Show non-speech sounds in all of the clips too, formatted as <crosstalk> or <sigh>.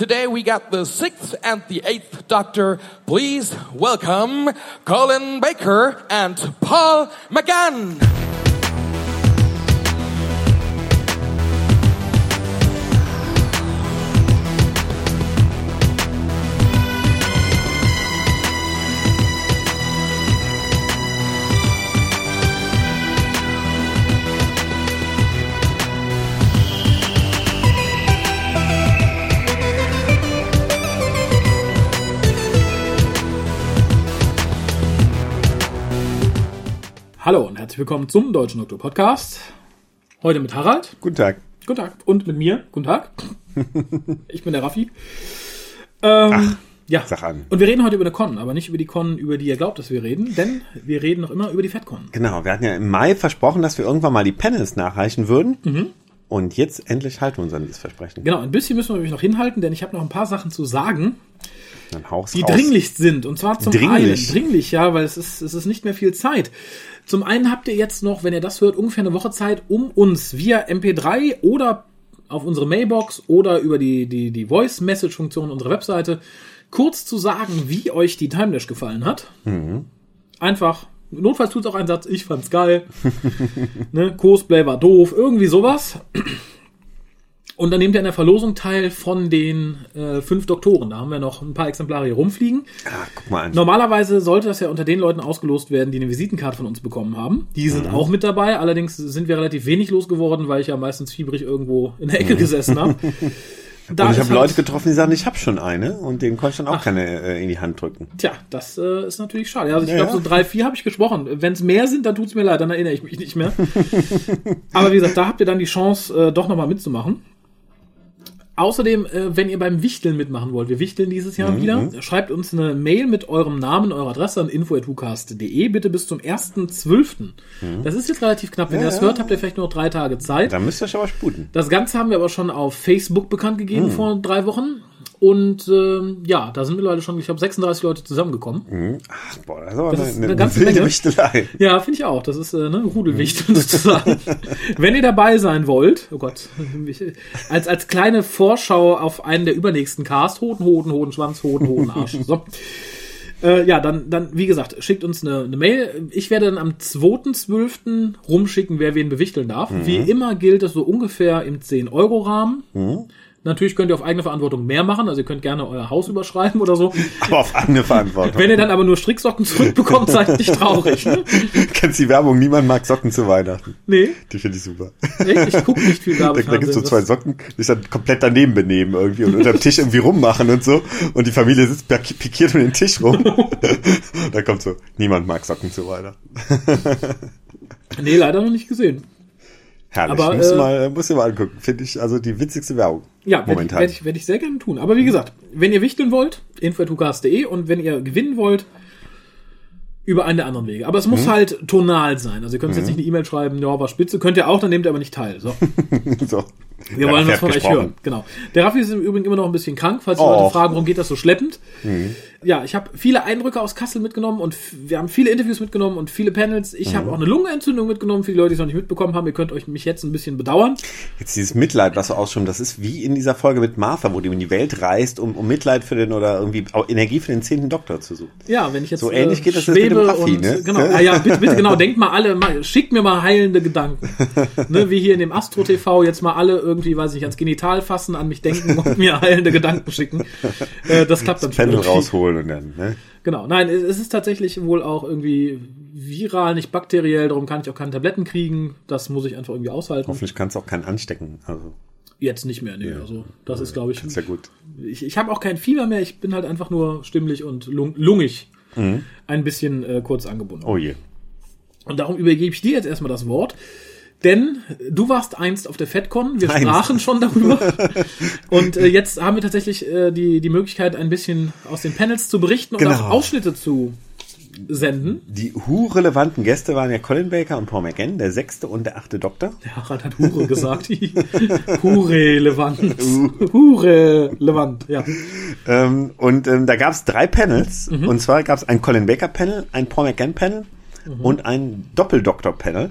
Today we got the sixth and the eighth Doctor. Please welcome Colin Baker and Paul McGann. Herzlich willkommen zum Deutschen Doktor Podcast. Heute mit Harald. Guten Tag. Guten Tag. Und mit mir. Guten Tag. <laughs> ich bin der Raffi. Ähm, Ach, ja. sag an. Und wir reden heute über eine Con, aber nicht über die Con, über die ihr glaubt, dass wir reden, denn wir reden noch immer über die FedCon. Genau, wir hatten ja im Mai versprochen, dass wir irgendwann mal die Panels nachreichen würden. Mhm. Und jetzt endlich halten wir uns an dieses Versprechen. Genau, ein bisschen müssen wir nämlich noch hinhalten, denn ich habe noch ein paar Sachen zu sagen, die raus. dringlich sind. Und zwar zum Dringlich? einen, dringlich, ja, weil es ist, es ist nicht mehr viel Zeit. Zum einen habt ihr jetzt noch, wenn ihr das hört, ungefähr eine Woche Zeit, um uns via MP3 oder auf unsere Mailbox oder über die, die, die Voice-Message-Funktion unserer Webseite kurz zu sagen, wie euch die Timelash gefallen hat. Einfach, notfalls tut's auch einen Satz, ich fand's geil. <laughs> ne, Cosplay war doof, irgendwie sowas. Und dann nehmt ihr an der Verlosung teil von den äh, fünf Doktoren. Da haben wir noch ein paar Exemplare hier rumfliegen. Ah, guck mal an. Normalerweise sollte das ja unter den Leuten ausgelost werden, die eine Visitenkarte von uns bekommen haben. Die sind Mhm. auch mit dabei. Allerdings sind wir relativ wenig losgeworden, weil ich ja meistens fiebrig irgendwo in der Mhm. Ecke gesessen habe. <laughs> Da und ich habe halt- Leute getroffen, die sagen, ich habe schon eine und denen konnte ich dann auch keine äh, in die Hand drücken. Tja, das äh, ist natürlich schade. Also ich Ja, glaube, ja. so drei, vier habe ich gesprochen. Wenn es mehr sind, dann tut's mir leid, dann erinnere ich mich nicht mehr. <laughs> Aber wie gesagt, da habt ihr dann die Chance, äh, doch nochmal mitzumachen. Außerdem, äh, wenn ihr beim Wichteln mitmachen wollt, wir wichteln dieses Jahr Mhm, wieder, schreibt uns eine Mail mit eurem Namen, eurer Adresse an info.hucast.de, bitte bis zum 1.12. Das ist jetzt relativ knapp. Wenn Mhm. Ja, ihr das hört, habt ihr vielleicht nur drei Tage Zeit. Da müsst ihr euch aber sputen. Das Ganze haben wir aber schon auf Facebook bekannt gegeben Mhm. vor drei Wochen. Und ähm, ja, da sind mittlerweile schon, ich glaube, 36 Leute zusammengekommen. Ach, boah, das ist aber Das eine, ist eine, eine ganze wilde Menge. Wichtelei. Ja, finde ich auch. Das ist äh, ne, Rudelwicht sozusagen. <laughs> Wenn ihr dabei sein wollt, oh Gott, als, als kleine Vorschau auf einen der übernächsten Cast, Hoden, Hoden, Hoden, Schwanz, Hoden, Hoden, Arsch. So. Äh, ja, dann, dann, wie gesagt, schickt uns eine, eine Mail. Ich werde dann am 2.12. rumschicken, wer wen bewichteln darf. Wie immer gilt es so ungefähr im 10-Euro-Rahmen. Natürlich könnt ihr auf eigene Verantwortung mehr machen, also ihr könnt gerne euer Haus überschreiben oder so. Aber auf eigene Verantwortung. Wenn ihr dann aber nur Stricksocken zurückbekommt, <laughs> seid nicht traurig. Ne? <laughs> Kennst die Werbung, niemand mag Socken zu Weihnachten. Nee, Die finde ich super. echt, ich gucke nicht viel Da, Werbefernsehen. da gibt's so zwei Socken, die sich dann komplett daneben benehmen irgendwie und unter dem Tisch irgendwie rummachen und so. Und die Familie sitzt pik- pikiert um den Tisch rum. <laughs> da kommt so, niemand mag Socken zu Weihnachten. Nee, leider noch nicht gesehen. Herrlich, Aber, musst, du äh, mal, musst du mal angucken. Finde ich also die witzigste Werbung. Ja, werde ich, werd ich, werd ich sehr gerne tun. Aber wie gesagt, wenn ihr wichteln wollt, info.tukas.de und wenn ihr gewinnen wollt, über einen der anderen Wege. Aber es muss Mhm. halt tonal sein. Also ihr könnt jetzt nicht eine E-Mail schreiben, ja, war spitze. Könnt ihr auch, dann nehmt ihr aber nicht teil. So. <laughs> so. Wir wollen was von euch gesprochen. hören. Genau. Der Raffi ist im Übrigen immer noch ein bisschen krank, falls die Och. Leute fragen, warum geht das so schleppend. Ja, ich habe viele Eindrücke aus Kassel mitgenommen und wir haben viele Interviews mitgenommen und viele Panels. Ich habe auch eine Lungenentzündung mitgenommen, für die Leute, die es noch nicht mitbekommen haben. Ihr könnt euch mich jetzt ein bisschen bedauern. Jetzt dieses Mitleid, was du ausschirmst, das ist wie in dieser Folge mit Martha, wo die in die Welt reist, um, um Mitleid für den oder irgendwie auch Energie für den zehnten Doktor zu suchen. Ja, wenn ich jetzt So ähnlich geht das schwebe mit dem Raffi, und ne? genau, ah, ja, bitte, bitte, genau, denkt mal alle, mal, schickt mir mal heilende Gedanken. <laughs> ne, wie hier in dem Astro TV jetzt mal alle irgendwie, weiß ich, ans Genital fassen, an mich denken und mir heilende Gedanken schicken. Äh, das klappt dann schon Pendel irgendwie. Rausholen und dann, ne? Genau, nein, es ist tatsächlich wohl auch irgendwie viral, nicht bakteriell, darum kann ich auch keine Tabletten kriegen. Das muss ich einfach irgendwie aushalten. Hoffentlich kannst du auch keinen anstecken. Also, Jetzt nicht mehr, nee, also das ist, glaube ich, ist ja gut. ich, ich habe auch kein Fieber mehr, ich bin halt einfach nur stimmlich und lung, lungig ein bisschen äh, kurz angebunden. Oh je. Und darum übergebe ich dir jetzt erstmal das Wort. Denn du warst einst auf der FedCon, wir Einst. sprachen schon darüber. <laughs> Und äh, jetzt haben wir tatsächlich äh, die, die Möglichkeit, ein bisschen aus den Panels zu berichten und Genau. auch Ausschnitte zu senden. Die Hu-relevanten Gäste waren ja Colin Baker und Paul McGann, der sechste und der achte Doktor. Der Harald hat Hure gesagt. <laughs> Hure-relevant. Hure-relevant, ja. Ähm, und ähm, da gab es drei Panels. Mhm. Und zwar gab es ein Colin Baker Panel, ein Paul McGann Panel Mhm. und ein Doppeldoktor Panel.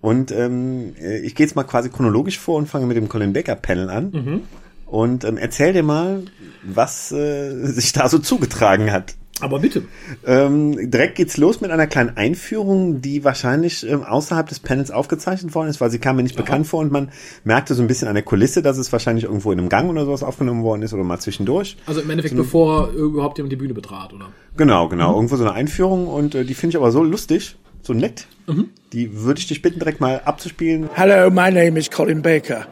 Und ähm, äh, ich gehe jetzt mal quasi chronologisch vor und fange mit dem Colin Baker Panel an. Mhm. und ähm, erzähl dir mal, was äh, sich da so zugetragen hat. Aber bitte. Ähm, direkt geht's los mit einer kleinen Einführung, die wahrscheinlich ähm, außerhalb des Panels aufgezeichnet worden ist, weil sie kam mir nicht bekannt vor und man merkte so ein bisschen an der Kulisse, dass es wahrscheinlich irgendwo in einem Gang oder sowas aufgenommen worden ist oder mal zwischendurch. Also im Endeffekt, bevor überhaupt jemand die Bühne betrat, oder? Genau, genau, irgendwo so eine Einführung und äh, die finde ich aber so lustig, so nett. Die würde ich dich bitten, direkt mal abzuspielen. Hello, my name is Colin Baker,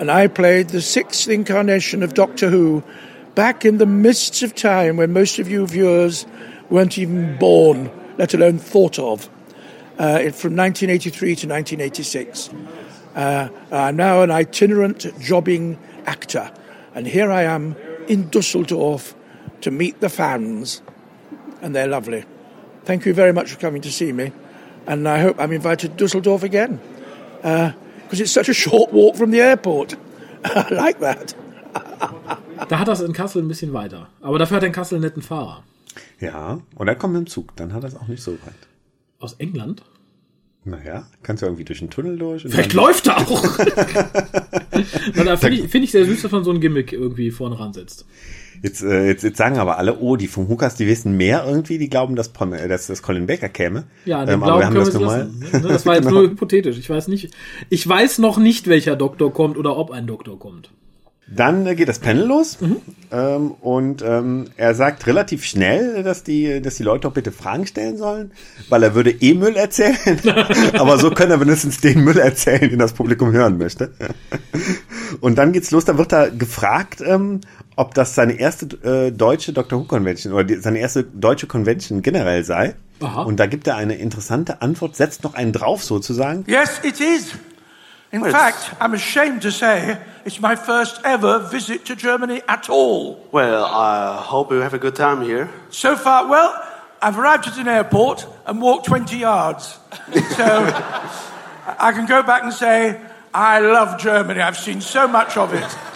and I played the sixth incarnation of Doctor Who back in the mists of time when most of you viewers weren't even born, let alone thought of, uh, from 1983 to 1986. Uh, I'm now an itinerant jobbing actor, and here I am in Dusseldorf to meet the fans, and they're lovely. Thank you very much for coming to see me, and I hope I'm invited to Dusseldorf again because it's such a short walk from the airport. <laughs> I like that. Da hat das in Kassel ein bisschen weiter. Aber dafür hat er in Kassel einen netten Fahrer. Ja, und dann kommt mit dem Zug, dann hat er es auch nicht so weit. Aus England? Naja, kannst du irgendwie durch den Tunnel durch. und Vielleicht läuft er auch. <laughs> Na, da finde ich, find ich sehr süß, dass man so ein Gimmick irgendwie vorne ransetzt. Jetzt, äh, jetzt, jetzt sagen aber alle, oh, die vom Hukas, die wissen mehr irgendwie, die glauben, dass, Pom- äh, dass, dass Colin Baker käme. Ja, ähm, Glauben aber wir haben das wir nun mal. lassen. Ne, Das war jetzt <laughs> Genau. nur hypothetisch. Ich weiß nicht, ich weiß noch nicht, welcher Doktor kommt oder ob ein Doktor kommt. Dann äh, geht das Panel los Mhm. ähm, und ähm, er sagt relativ schnell, dass die, dass die Leute auch bitte Fragen stellen sollen, weil er würde eh Müll erzählen, <laughs> aber so können er wenigstens den Müll erzählen, den das Publikum hören möchte. Und dann geht's los, da wird er gefragt, ähm, ob das seine erste äh, deutsche Doctor Who Convention oder die, seine erste deutsche Convention generell sei. Aha. Und da gibt er eine interessante Antwort, setzt noch einen drauf sozusagen. Yes, it is. In fact, I'm ashamed to say it's my first ever visit to Germany at all. Well, I hope you have a good time here. So far, well, I've arrived at an airport and walked 20 yards. So <laughs> I can go back and say, I love Germany. I've seen so much of it.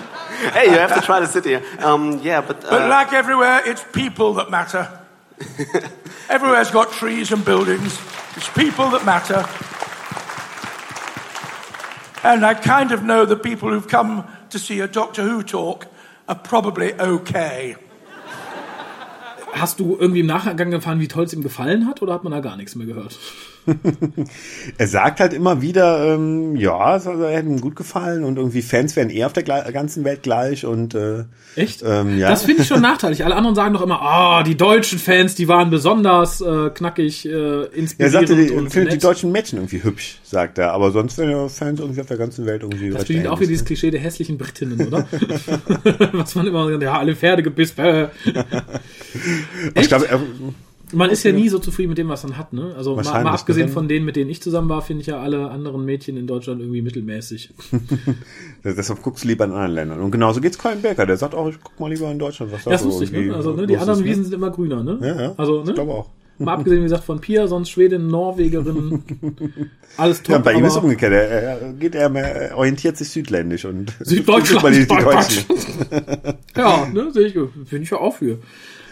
Hey, you have to try the city. Um, yeah, but, But uh, like everywhere, it's people that matter. <laughs> Everywhere's got trees and buildings. It's people that matter. And I kind of know the people who've come to see a Doctor Who talk are probably okay. Hast du irgendwie im Nachgang erfahren, wie toll es ihm gefallen hat, oder hat man da gar nichts mehr gehört? <laughs> Er sagt halt immer wieder, ähm, ja, es also, er hätte ihm gut gefallen und irgendwie Fans wären eh auf der ganzen Welt gleich und äh, Echt? Ähm, ja. Das finde ich schon <laughs> nachteilig. Alle anderen sagen doch immer, ah, die deutschen Fans, die waren besonders äh, knackig, äh, er inspirierend sagte, die, und findet die deutschen Mädchen irgendwie hübsch, sagt er, aber sonst wären ja Fans irgendwie auf der ganzen Welt irgendwie Das spielt auch wieder dieses Klischee der hässlichen Britinnen, oder? <laughs> Was man immer, ja, alle Pferde gebiss. Äh. ne? Ich glaube, er, Man ist ja nie so zufrieden mit dem, was man hat, ne? Also mal, mal abgesehen ne? von denen, mit denen ich zusammen war, finde ich ja alle anderen Mädchen in Deutschland irgendwie mittelmäßig. <laughs> deshalb guckst du lieber in anderen Ländern. Und genauso geht's Colin Baker, der sagt auch, ich guck mal lieber in Deutschland, was da Das so irgendwie ne? Also, ne? Die anderen ist, ne? Wiesen sind immer grüner, ne? Ja, ja, Also, ne? ich glaube auch. Mal abgesehen, wie gesagt, von Pia, sonst Schwedin, Norwegerin, <laughs> alles top. Ja, bei ihm ist aber- umgekehrt. Er, er geht er mehr, er orientiert sich südländisch und Süddeutschland, die, die. Deutschen. Ja, <laughs> ne, sehe ich, finde ich ja auch für.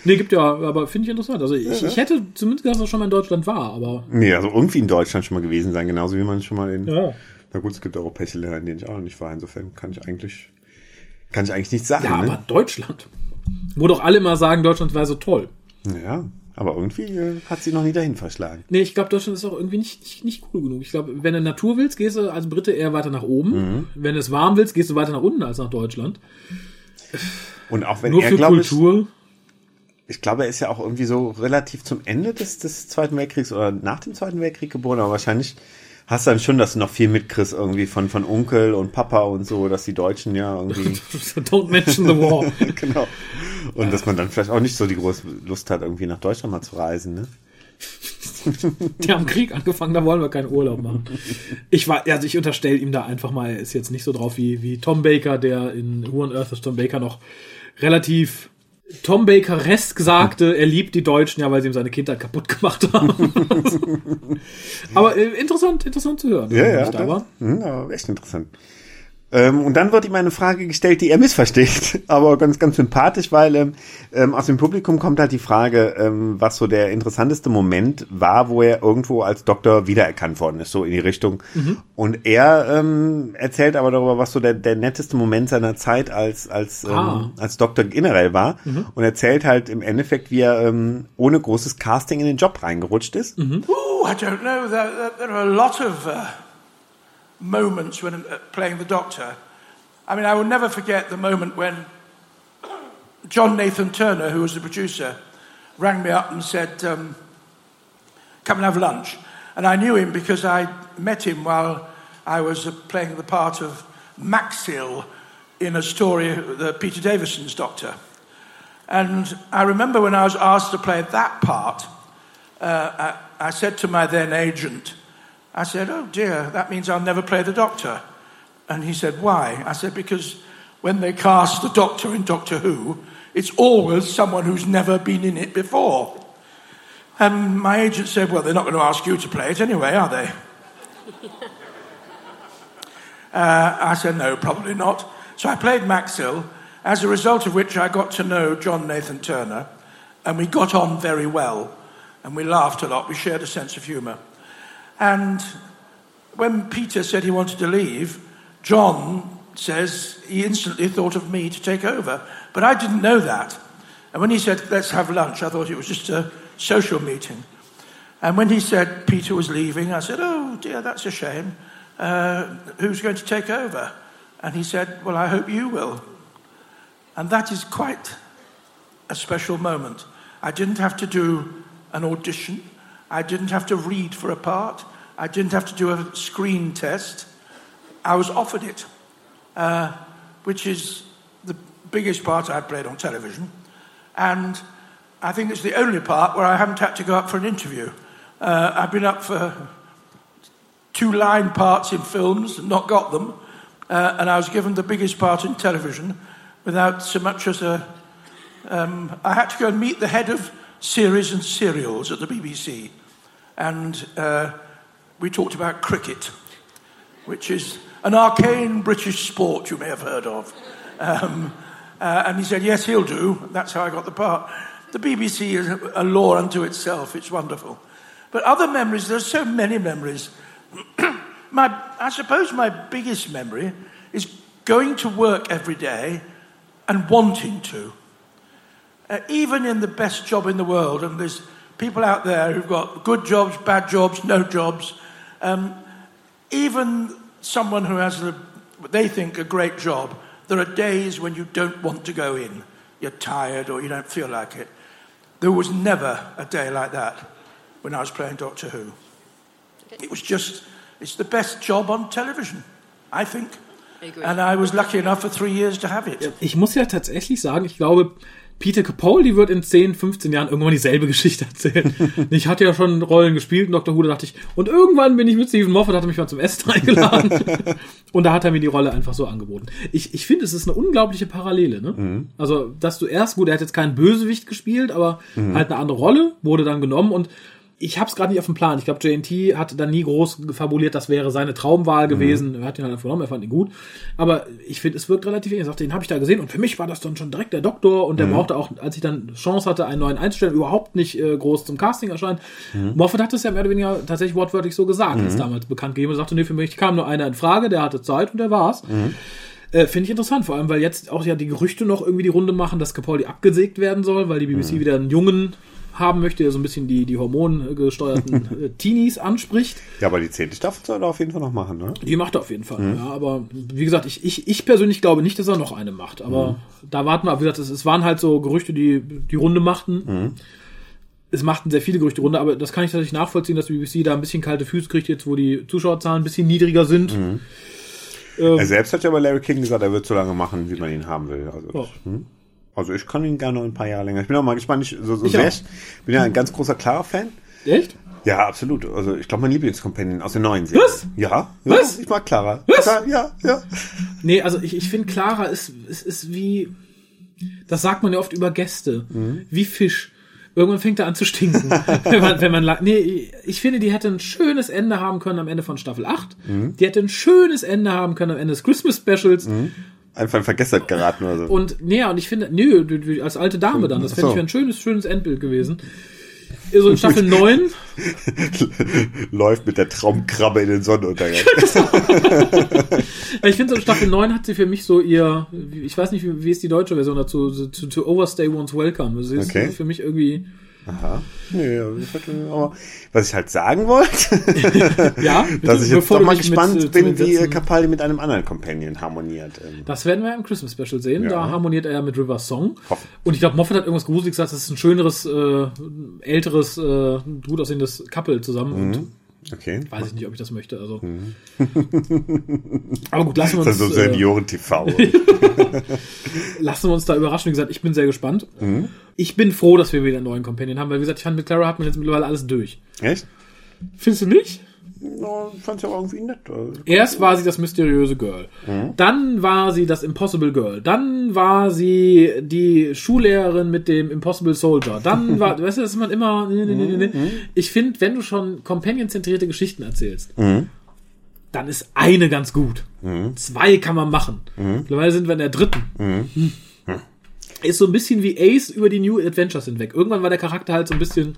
Nee, gibt ja, aber finde ich interessant. Also ich, ich hätte zumindest gedacht, dass er schon mal in Deutschland war, aber Nee, also irgendwie in Deutschland schon mal gewesen sein, genauso wie man schon mal in. Ja. Na gut, es gibt europäische Länder, in denen ich auch noch nicht war. Insofern kann ich eigentlich, kann ich eigentlich nichts sagen. ja, ne? aber Deutschland. Wo doch alle immer sagen, Deutschland wäre so toll. Ja, aber irgendwie äh, hat sie noch nie dahin verschlagen. Nee, ich glaube, Deutschland ist auch irgendwie nicht, nicht, nicht cool genug. Ich glaube, wenn du Natur willst, gehst du als Brite eher weiter nach oben. Mhm. Wenn du es warm willst, gehst du weiter nach unten als nach Deutschland. Und auch wenn Nur er, für glaube ich, Kultur. Ich glaube, er ist ja auch irgendwie so relativ zum Ende des, des Zweiten Weltkriegs oder nach dem Zweiten Weltkrieg geboren, aber wahrscheinlich hast du dann schon, dass du noch viel mitkriegst irgendwie von, von Onkel und Papa und so, dass die Deutschen ja irgendwie, <laughs> Don't mention the war. <laughs> genau. Und dass man dann vielleicht auch nicht so die große Lust hat, irgendwie nach Deutschland mal zu reisen, ne? <laughs> Die haben Krieg angefangen, da wollen wir keinen Urlaub machen. Ich war, also ich unterstelle ihm da einfach mal, er ist jetzt nicht so drauf wie, wie Tom Baker, der in Who on Earth is Tom Baker noch relativ Tom Baker-esk sagte, er liebt die Deutschen, ja, weil sie ihm seine Kindheit kaputt gemacht haben. <laughs> Aber äh, interessant, interessant zu hören. Ja, ja. da war. Das, hm, aber echt interessant. Ähm, und dann wird ihm eine Frage gestellt, die er missversteht, <laughs> aber ganz, ganz sympathisch, weil ähm, ähm, aus dem Publikum kommt halt die Frage, ähm, was so der interessanteste Moment war, wo er irgendwo als Doktor wiedererkannt worden ist, so in die Richtung. Und er ähm, erzählt aber darüber, was so der, der netteste Moment seiner Zeit als als ähm, Ah. als Doktor generell war und erzählt halt im Endeffekt, wie er ähm, ohne großes Casting in den Job reingerutscht ist. Ooh, I don't know. There, there are a lot of uh, moments when uh, playing the Doctor. I mean, I will never forget the moment when John Nathan Turner, who was the producer, rang me up and said, um, "Come and have lunch." And I knew him because I met him while I was uh, playing the part of Maxil in a story, the Peter Davison's Doctor. And I remember when I was asked to play that part, uh, I, I said to my then agent, I said, Oh dear, that means I'll never play the Doctor. And he said, Why? I said, Because when they cast the Doctor in Doctor Who, it's always someone who's never been in it before. And my agent said, Well, they're not going to ask you to play it anyway, are they? <laughs> Uh, I said, no, probably not. So I played Maxil, as a result of which I got to know John Nathan Turner, and we got on very well, and we laughed a lot. We shared a sense of humour. And when Peter said he wanted to leave, John says he instantly thought of me to take over. But I didn't know that. And when he said, let's have lunch, I thought it was just a social meeting. And when he said Peter was leaving, I said, oh dear, that's a shame. Uh, who's going to take over? And he said, well, I hope you will. And that is quite a special moment. I didn't have to do an audition. I didn't have to read for a part. I didn't have to do a screen test. I was offered it, uh, which is the biggest part I've played on television. And I think it's the only part where I haven't had to go up for an interview. Uh, I've been up for two line parts in films, and not got them, uh, and I was given the biggest part in television without so much as a. Um, I had to go and meet the head of series and serials at the BBC, and uh, we talked about cricket, which is an arcane British sport you may have heard of. Um, uh, and he said, Yes, he'll do. That's how I got the part. The BBC is a, law unto itself, it's wonderful. But other memories, there's so many memories. <clears throat> my, I suppose my biggest memory is going to work every day and wanting to. Uh, even in the best job in the world, and there's people out there who've got good jobs, bad jobs, no jobs. Um, even someone who has a, what they think a great job, there are days when you don't want to go in. You're tired or you don't feel like it. There was never a day like that when I was playing Doctor Who. It was just, it's the best job on television, I think. And I was lucky enough for three years to have it. Ich muss ja tatsächlich sagen, ich glaube, Peter Capaldi wird in 10, 15 Jahren irgendwann dieselbe Geschichte erzählen. <laughs> ich hatte ja schon Rollen gespielt in Dr. Who, da dachte ich, und irgendwann bin ich mit Stephen Moffat, hat er mich mal zum Essen eingeladen. <laughs> und da hat er mir die Rolle einfach so angeboten. Ich, ich finde, es ist eine unglaubliche Parallele, ne? Also, dass du erst, gut, er hat jetzt keinen Bösewicht gespielt, aber halt eine andere Rolle, wurde dann genommen und ich habe es gerade nicht auf dem Plan. Ich glaube, JNT hat dann nie groß fabuliert, das wäre seine Traumwahl gewesen. Er hat ihn halt genommen, er fand ihn gut. Aber ich finde, es wirkt relativ ähnlich. Er sagte, den habe ich da gesehen und für mich war das dann schon direkt der Doktor und der brauchte auch, als ich dann Chance hatte, einen neuen einzustellen, überhaupt nicht äh, groß zum Casting erscheinen. Moffat hat es ja mehr oder weniger tatsächlich wortwörtlich so gesagt, als damals bekannt gegeben. Er sagte, nee, für mich kam nur einer in Frage, der hatte Zeit und der war's. Äh, Finde ich interessant, vor allem, weil jetzt auch ja die Gerüchte noch irgendwie die Runde machen, dass Capaldi abgesägt werden soll, weil die BBC wieder einen Jungen haben möchte, der so ein bisschen die, die hormongesteuerten <laughs> äh, Teenies anspricht. Ja, aber die zehnte Staffel soll er auf jeden Fall noch machen, ne? Die macht er auf jeden Fall, ja. Aber wie gesagt, ich, ich, ich persönlich glaube nicht, dass er noch eine macht. Aber da warten wir, wie gesagt, es, es waren halt so Gerüchte, die die Runde machten. Es machten sehr viele Gerüchte Runde, aber das kann ich tatsächlich nachvollziehen, dass die BBC da ein bisschen kalte Füße kriegt, jetzt wo die Zuschauerzahlen ein bisschen niedriger sind. Er selbst hat ja bei Larry King gesagt, er wird so lange machen, wie man ihn haben will. Also, Ja. hm? Also ich kann ihn gerne noch ein paar Jahre länger. Ich bin auch mal gespannt. Ich, so, so Ich sehr, bin ja ein ganz großer Clara-Fan. Echt? Ja, absolut. Also ich glaube, mein Lieblingscompanion aus den neuen Serien. Was? Ja. ja Was? Ich mag Clara. Was? Ja, ja. Nee, also ich, ich finde, Clara ist, ist, ist wie, das sagt man ja oft über Gäste, wie Fisch. Irgendwann fängt er an zu stinken. <laughs> wenn man, wenn man, nee, ich finde, die hätte ein schönes Ende haben können am Ende von Staffel 8. Mhm. Die hätte ein schönes Ende haben können am Ende des Christmas Specials. Einfach in Vergessenheit geraten oder so. Und, nee, und ich finde, nö, du- als alte Dame dann, das fände so. ich ein schönes, schönes Endbild gewesen. So in Staffel <laughs> 9, Läuft mit der Traumkrabbe in den Sonnenuntergang. <laughs> ich finde so in Staffel 9 hat sie für mich so ihr, ich weiß nicht, wie, wie ist die deutsche Version dazu, to, to overstay one's welcome. Sie ist Okay. für mich irgendwie, Aha. Ich hatte, aber was ich halt sagen wollte, <laughs> ja, <laughs> dass ich jetzt doch mal gespannt mit, äh, bin, wie Capaldi mit einem anderen Companion harmoniert. Ähm, Das werden wir im Christmas Special sehen. Ja. Da harmoniert er ja mit River Song. Hoffen. Und ich glaube, Moffat hat irgendwas Gruseliges gesagt, das ist ein schöneres, äh, älteres, äh, gut aussehendes Couple zusammen. Und Okay. weiß ich nicht, ob ich das möchte. Also. <laughs> Aber gut, lassen wir Das uns, ist so äh, Senioren-TV. <laughs> lassen wir uns da überraschen. Wie gesagt, ich bin sehr gespannt. Mhm. Ich bin froh, dass wir wieder einen neuen Companion haben, weil wie gesagt, ich fand mit Clara hat man jetzt mittlerweile alles durch. Echt? Findest du nicht? No, ich fand's ja auch irgendwie nett. Also, Erst war sie das mysteriöse Girl. Dann war sie das Impossible Girl. Dann war sie die Schullehrerin mit dem Impossible Soldier. Dann <laughs> war, weißt du, das ist man immer. Nee, nee, nee, nee. Ich finde, wenn du schon companion-zentrierte Geschichten erzählst, dann ist eine ganz gut. Zwei kann man machen. Mittlerweile sind wir in der dritten. Ist so ein bisschen wie Ace über die New Adventures hinweg. Irgendwann war der Charakter halt so ein bisschen.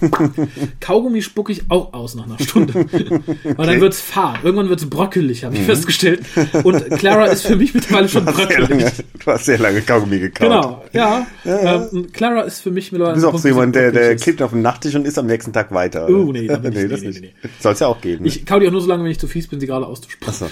<laughs> Kaugummi spucke ich auch aus nach einer Stunde. <laughs> Weil dann wird's fad. Irgendwann wird's bröckelig, habe ich festgestellt. Und Clara ist für mich mittlerweile schon bröckelig. lange, du hast sehr lange Kaugummi gekaut. Genau, ja. Ähm, Clara ist für mich mittlerweile Du bist auch so jemand, der, der ist. klebt auf den Nachttisch und isst am nächsten Tag weiter. Oh, nee, da bin <laughs> ich- nee, das nee, nicht. nee, Soll's ja auch geben. Ich kau die auch nur so lange, wenn ich zu fies bin, sie gerade auszusprechen.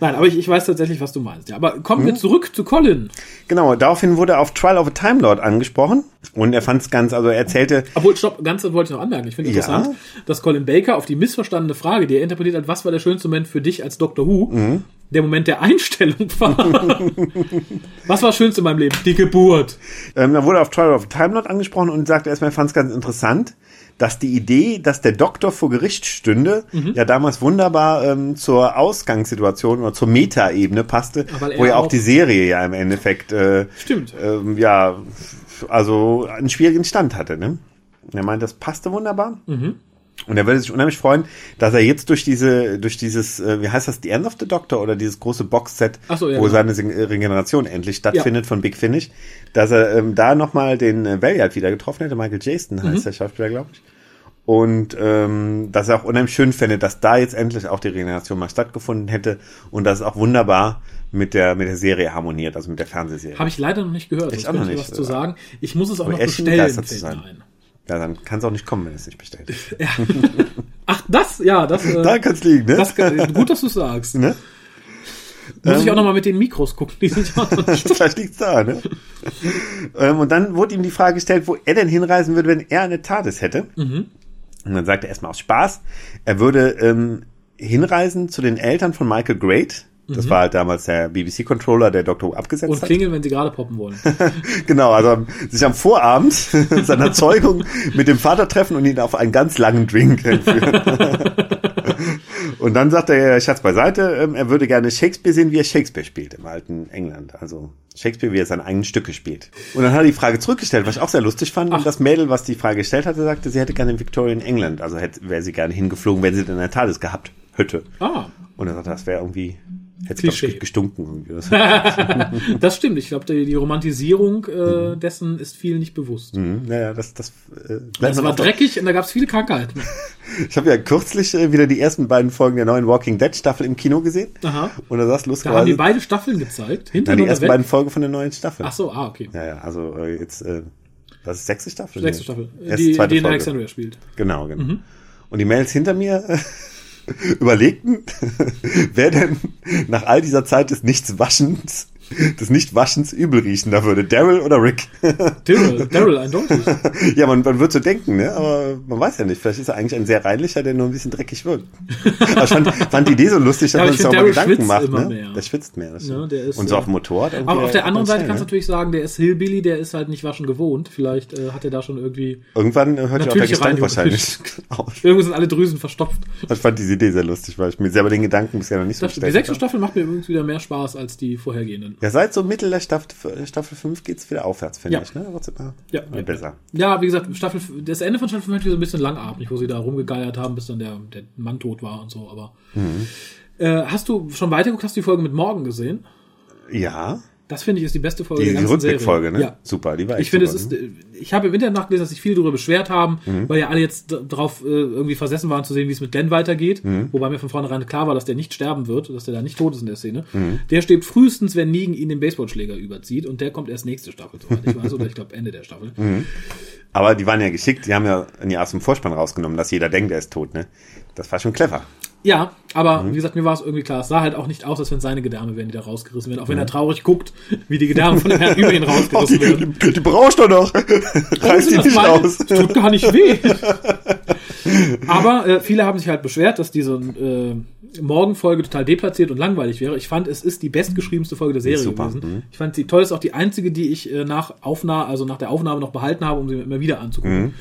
Nein, aber ich, ich weiß tatsächlich, was du meinst. Ja, aber kommen Mhm. wir zurück zu Colin. Genau, daraufhin wurde er auf Trial of a Time Lord angesprochen und er fand's ganz, also er erzählte, Obwohl, stopp, ganz wollte ich noch anmerken. Ich finde Ja. interessant, dass Colin Baker auf die missverstandene Frage, die er interpretiert hat, was war der schönste Moment für dich als Doctor Who, Mhm. der Moment der Einstellung war. <laughs> was war das Schönste in meinem Leben? Die Geburt. ähm, da wurde er auf Trial of a Time Lord angesprochen und sagte erstmal, er fand's ganz interessant, dass die Idee, dass der Doktor vor Gericht stünde, Mhm. ja damals wunderbar ähm, zur Ausgangssituation oder zur Metaebene passte, wo ja auch auch- die Serie ja im Endeffekt äh, Stimmt. ähm, ja, also einen schwierigen Stand hatte. Ne? Und Er meint, das passte wunderbar. Mhm. Und er würde sich unheimlich freuen, dass er jetzt durch diese, durch dieses, äh, wie heißt das, The End of the Doctor oder dieses große Boxset, so, ja, wo genau. seine Sing- Regeneration endlich stattfindet von Big Finish, dass er ähm, da nochmal den äh, Valiant wieder getroffen hätte, Michael Jason heißt Mhm. der Schauspieler, glaube ich. Und ähm, dass er auch unheimlich schön fände, dass da jetzt endlich auch die Regeneration mal stattgefunden hätte und dass es auch wunderbar mit der mit der Serie harmoniert, also mit der Fernsehserie. Habe ich leider noch nicht gehört. Ich auch noch nicht. was zu sagen. Ich muss es auch Aber noch bestellen. fällt mir ein. Ja, dann kann es auch nicht kommen, wenn es nicht bestellt ist. <laughs> Ach, das, ja, das. Äh, Da kann es liegen, ne? das kann- gut, dass du sagst. ne? Muss Ähm. ich auch noch mal mit den Mikros gucken. Die sind ja. <laughs> Vielleicht liegt's da, ne? ähm, und dann wurde ihm die Frage gestellt, wo er denn hinreisen würde, wenn er eine TARDIS hätte. Mhm. Und dann sagte er erstmal aus Spaß, er würde ähm, hinreisen zu den Eltern von Michael Great. Das war halt damals der BBC-Controller, der Dr. Abgesetzt Mhm. Und hat. klingeln, wenn sie gerade poppen wollen. <laughs> Genau, also sich am Vorabend <laughs> seiner Zeugung mit dem Vater treffen und ihn auf einen ganz langen Drink entführen. <laughs> und dann sagt der Schatz beiseite, ähm, er würde gerne Shakespeare sehen, wie er Shakespeare spielt im alten England. Also Shakespeare, wie er seine eigenen Stücke spielt. Und dann hat er die Frage zurückgestellt, was ich auch sehr lustig fand. Und das Mädel, was die Frage gestellt hatte, sagte, sie hätte gerne in Victorian England. Also hätte, wäre sie gerne hingeflogen, wenn sie denn ein TARDIS gehabt hätte. Ah, Und er sagte, das wäre irgendwie, hätte Klischee. gestunken. <laughs> Irgendwie. <laughs> das stimmt. Ich glaube, die, die Romantisierung Mhm. äh, dessen ist vielen nicht bewusst. Hm, naja, das, das, äh, Das war dreckig und da gab es viele Krankheiten. <laughs> Ich habe ja kürzlich äh, wieder die ersten beiden Folgen der neuen Walking Dead Staffel im Kino gesehen. Aha. Und da saß Da haben die lustigerweise beide Staffeln gezeigt. na, die ersten weg. beiden Folgen von der neuen Staffel. Ach so, ah, okay. Ja, ja, also äh, jetzt, äh, das ist sechste Staffel? Sechste. Staffel. Die, die in. Alexandria spielt. Genau, genau. Mhm. Und die Mails hinter mir äh, überlegten, <laughs> wer denn nach all dieser Zeit des Nichtswaschens, des Nichtwaschens übel riechen da würde. Daryl oder Rick? Daryl, <laughs> Daryl eindeutig. ja, man, man wird so denken, ne? aber man weiß ja nicht. Vielleicht ist er eigentlich ein sehr reinlicher, der nur ein bisschen dreckig wirkt. aber ich fand, fand die Idee so lustig, dass Ja, man ich sich auch mal Gedanken macht. Ne? mehr. Der schwitzt mehr. Ja, stimmt. der ist, Und so äh, auf dem Motorrad. irgendwie Aber auf der anderen Seite kannst du schnell, natürlich sagen, der ist Hillbilly, der ist halt nicht waschen gewohnt. Vielleicht äh, hat er da schon irgendwie. ne? Irgendwann äh, hört ja auch der Gestank wahrscheinlich auf. <laughs> Irgendwo sind alle Drüsen verstopft. Ich fand diese Idee sehr lustig, weil ich mir selber den Gedanken bisher noch nicht so Das, die sechste. Staffel macht mir übrigens wieder mehr Spaß als die vorhergehenden. Ja, seit so Mittel der Staffel, Staffel 5 geht's wieder aufwärts, finde Ja. ich. Ne? Wird's immer Ja. immer besser. Ja, wie gesagt, Staffel, das Ende von Staffel 5 hat so ein bisschen langatmig, wo sie da rumgegeiert haben, bis dann der, der Mann tot war und so, aber. Mhm. Äh, hast du schon weitergeguckt, hast du die Folge mit Morgen gesehen? Ja, Das finde ich ist die beste Folge die, der die ganzen Rückblickfolge, Serie. ne? Ja. Super, die war echt Ich finde, es ist, ne? äh, ich habe im Internet nachgelesen, dass sich viele darüber beschwert haben, Mhm. weil ja alle jetzt d- drauf äh, irgendwie versessen waren zu sehen, wie es mit Glenn weitergeht, Mhm. wobei mir von vornherein klar war, dass der nicht sterben wird, dass der da nicht tot ist in der Szene. Mhm. Der stirbt frühestens, wenn Negan ihn den Baseballschläger überzieht und der kommt erst nächste Staffel, soweit ich weiß, oder ich glaube Ende der Staffel. Mhm. Aber die waren ja geschickt, die haben ja ja aus dem Vorspann rausgenommen, dass jeder denkt, er ist tot, ne? Das war schon clever. Ja, aber Mhm. wie gesagt, mir war es irgendwie klar, es sah halt auch nicht aus, als wenn seine Gedärme wären, die da rausgerissen werden, auch Mhm. wenn er traurig guckt, wie die Gedärme von dem Herrn über ihn <laughs> rausgerissen werden. die, die brauchst du noch. Reiß die Das nicht meine- aus. das tut gar nicht weh. <laughs> Aber äh, viele haben sich halt beschwert, dass diese äh, Morgenfolge total deplatziert und langweilig wäre. Ich fand, es ist die bestgeschriebenste Folge der Serie gewesen. mhm. Ich fand sie toll, ist auch die einzige, die ich äh, nach Aufnahme, also nach der Aufnahme noch behalten habe, um sie mir immer wieder anzugucken.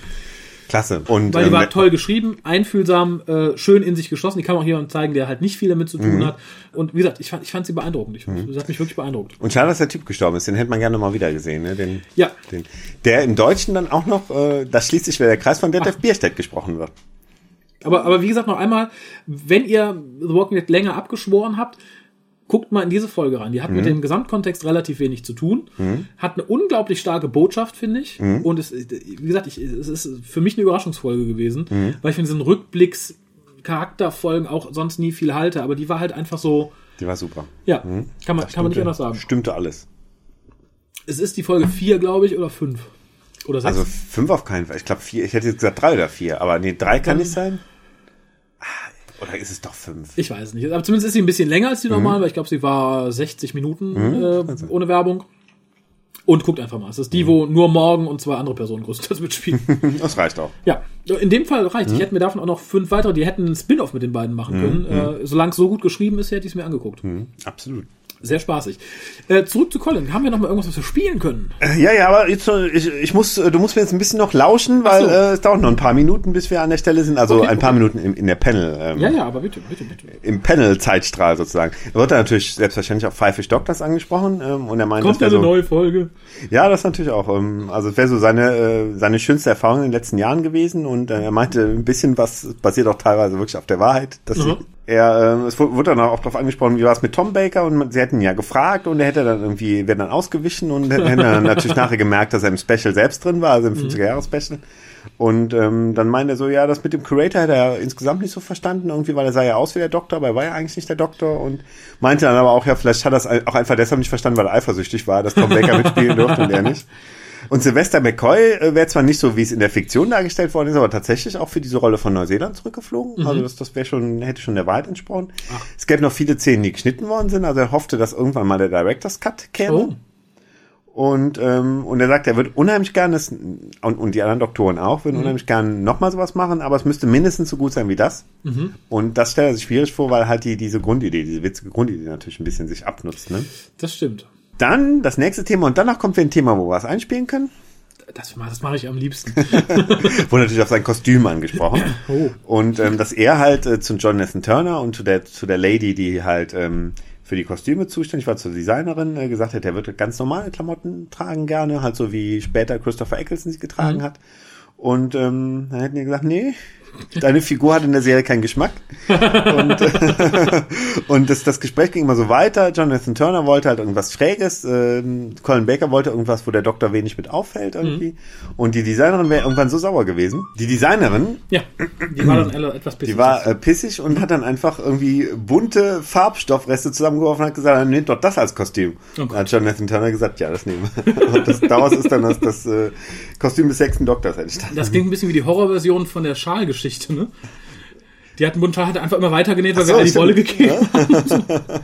Klasse. Und Weil die ähm, war toll geschrieben, einfühlsam, äh, schön in sich geschlossen. Die kann man auch jemandem zeigen, der halt nicht viel damit zu tun Mhm. hat. Und wie gesagt, ich fand, ich fand sie beeindruckend. Ich, Das hat mich wirklich beeindruckt. Und schade, dass der Typ gestorben ist. Den hätte man gerne mal wieder gesehen. Ne? Den, Ja. Den, der im Deutschen dann auch noch, äh, das schließt sich wieder der Kreis von Detlef Bierstedt gesprochen wird. Aber, aber wie gesagt, noch einmal, wenn ihr The Walking Dead länger abgeschworen habt, guckt mal in diese Folge rein. Die hat Mhm. mit dem Gesamtkontext relativ wenig zu tun, hat eine unglaublich starke Botschaft, finde ich. Mhm. Und es, wie gesagt, ich, es ist für mich eine Überraschungsfolge gewesen, Mhm. weil ich von diesen Rückblicks Charakterfolgen auch sonst nie viel halte, aber die war halt einfach so, Die war super. ja, kann man, kann man nicht anders sagen. Stimmte alles. Es ist die Folge 4, glaube ich, oder 5. Oder 6. Also fünf auf keinen Fall. Ich glaube vier. Ich hätte jetzt gesagt drei oder vier. Aber nee, drei kann nicht sein. Oder ist es doch fünf? Ich weiß nicht. Aber zumindest ist sie ein bisschen länger als die normalen, weil ich glaube, sie war 60 Minuten äh, ohne Werbung. Und guckt einfach mal. Es ist die, wo nur morgen und zwei andere Personen größtenteils mitspielen. <laughs> Das reicht auch. ja, in dem Fall reicht. Ich hätte mir davon auch noch fünf weitere, die hätten einen Spin-off mit den beiden machen können. Äh, solange es so gut geschrieben ist, hätte ich es mir angeguckt. Absolut. Sehr spaßig. Äh, zurück zu Colin. Haben wir noch mal irgendwas, was wir spielen können? Ja, ja, aber jetzt, äh, ich, ich muss, äh, du musst mir jetzt ein bisschen noch lauschen, weil so. äh, es dauert noch ein paar Minuten, bis wir an der Stelle sind. Also Okay, ein paar okay. Minuten im, in der Panel. Ähm, Ja, ja, aber bitte, bitte, bitte. Im Panel-Zeitstrahl sozusagen. Da wird dann natürlich selbstverständlich auch Five Fish Doctors angesprochen ähm, und er meint, Kommt das eine wäre so, neue Folge. Ja, das natürlich auch. Ähm, also es wäre so seine äh, seine schönste Erfahrung in den letzten Jahren gewesen und äh, er meinte, ein bisschen was basiert auch teilweise wirklich auf der Wahrheit. Dass Mhm. sie, er, ähm, es wurde dann auch darauf angesprochen, wie war es mit Tom Baker und sie hätten ihn ja gefragt und er hätte dann irgendwie, wäre dann ausgewichen und hätte hätte dann natürlich nachher gemerkt, dass er im Special selbst drin war, also im 50er-Jahre-Special. Und ähm, dann meinte er so, ja, das mit dem Curator hätte er insgesamt nicht so verstanden, irgendwie, weil er sah ja aus wie der Doktor, aber er war ja eigentlich nicht der Doktor und meinte dann aber auch, ja, vielleicht hat er es auch einfach deshalb nicht verstanden, weil er eifersüchtig war, dass Tom Baker mitspielen durfte und er nicht. Und Sylvester McCoy äh, wäre zwar nicht so, wie es in der Fiktion dargestellt worden ist, aber tatsächlich auch für diese Rolle von Neuseeland zurückgeflogen. Also das, das wäre schon, hätte schon der Wahrheit entsprochen. Es gäbe noch viele Szenen, die geschnitten worden sind. Also er hoffte, dass irgendwann mal der Director's Cut käme. Oh. Und, ähm, und er sagt, er würde unheimlich gerne, und, und die anderen Doktoren auch, würden unheimlich gerne nochmal sowas machen, aber es müsste mindestens so gut sein wie das. Und das stellt er sich schwierig vor, weil halt die, diese Grundidee, diese witzige Grundidee natürlich ein bisschen sich abnutzt. Ne? Das stimmt. Dann das nächste Thema und danach kommt wir ein Thema, wo wir was einspielen können. Das, das mache ich am liebsten. <laughs> Wurde natürlich auf sein Kostüm angesprochen. <clears throat> Oh. Und ähm, dass er halt äh, zu Jonathan Turner und zu der, zu der Lady, die halt ähm, für die Kostüme zuständig war, zur Designerin, äh, gesagt hat, er würde ganz normale Klamotten tragen gerne, halt so wie später Christopher Eccleston sie getragen Mhm. hat. Und ähm, dann hätten die gesagt, nee, deine Figur hat in der Serie keinen Geschmack. und <laughs> und das, das Gespräch ging immer so weiter. Jonathan Turner wollte halt irgendwas Schräges. Ähm, Colin Baker wollte irgendwas, wo der Doktor wenig mit auffällt irgendwie. Mhm. Und die Designerin wäre irgendwann so sauer gewesen. Die Designerin, ja, die war dann etwas die war äh, pissig und hat dann einfach irgendwie bunte Farbstoffreste zusammengeworfen und hat gesagt, nehmt doch das als Kostüm. Oh Gott. Dann hat Jonathan Turner gesagt, ja, das nehmen wir. <laughs> Und das, daraus ist dann das, das äh, Kostüm des sechsten Doktors entstanden. Das klingt ein bisschen wie die Horrorversion von der Schalgeschichte, ne? Die hat Munter hat einfach immer weitergenäht, weil Ach so, wir all die. Wolle gegeben haben. <laughs>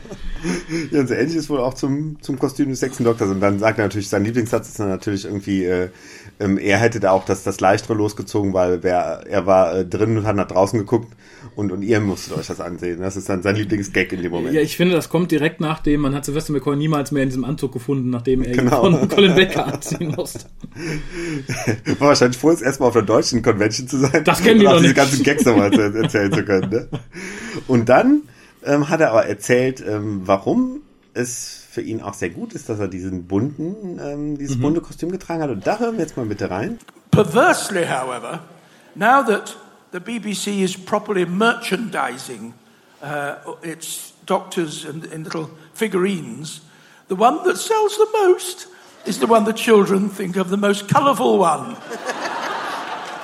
Ja, und so ähnlich ist wohl auch zum, zum Kostüm des sechsten Doktors. Und dann sagt er natürlich, sein Lieblingssatz ist dann natürlich irgendwie, äh, ähm, er hätte da auch das, das Leichtere losgezogen, weil wer, er war äh, drin und hat nach draußen geguckt und, und ihr musstet euch das ansehen. Das ist dann sein Lieblingsgag in dem Moment. Ja, ich finde, das kommt direkt nachdem, man hat Sylvester McCoy niemals mehr in diesem Anzug gefunden, nachdem er ihn Genau. von Colin Baker anziehen musste. <laughs> War wahrscheinlich froh, jetzt erstmal auf der deutschen Convention zu sein. Das kennen die noch diese nicht. ganzen Gags nochmal erzählen zu können. Ne? Und dann ähm, hat er aber erzählt, ähm, warum es für ihn auch sehr gut ist, dass er diesen bunten, ähm, dieses Mhm. bunte Kostüm getragen hat. Und da hören wir jetzt mal bitte rein. Perversely, however, now that the BBC is properly merchandising uh, its doctors and in little figurines, the one that sells the most is the one the children think of the most colourful one.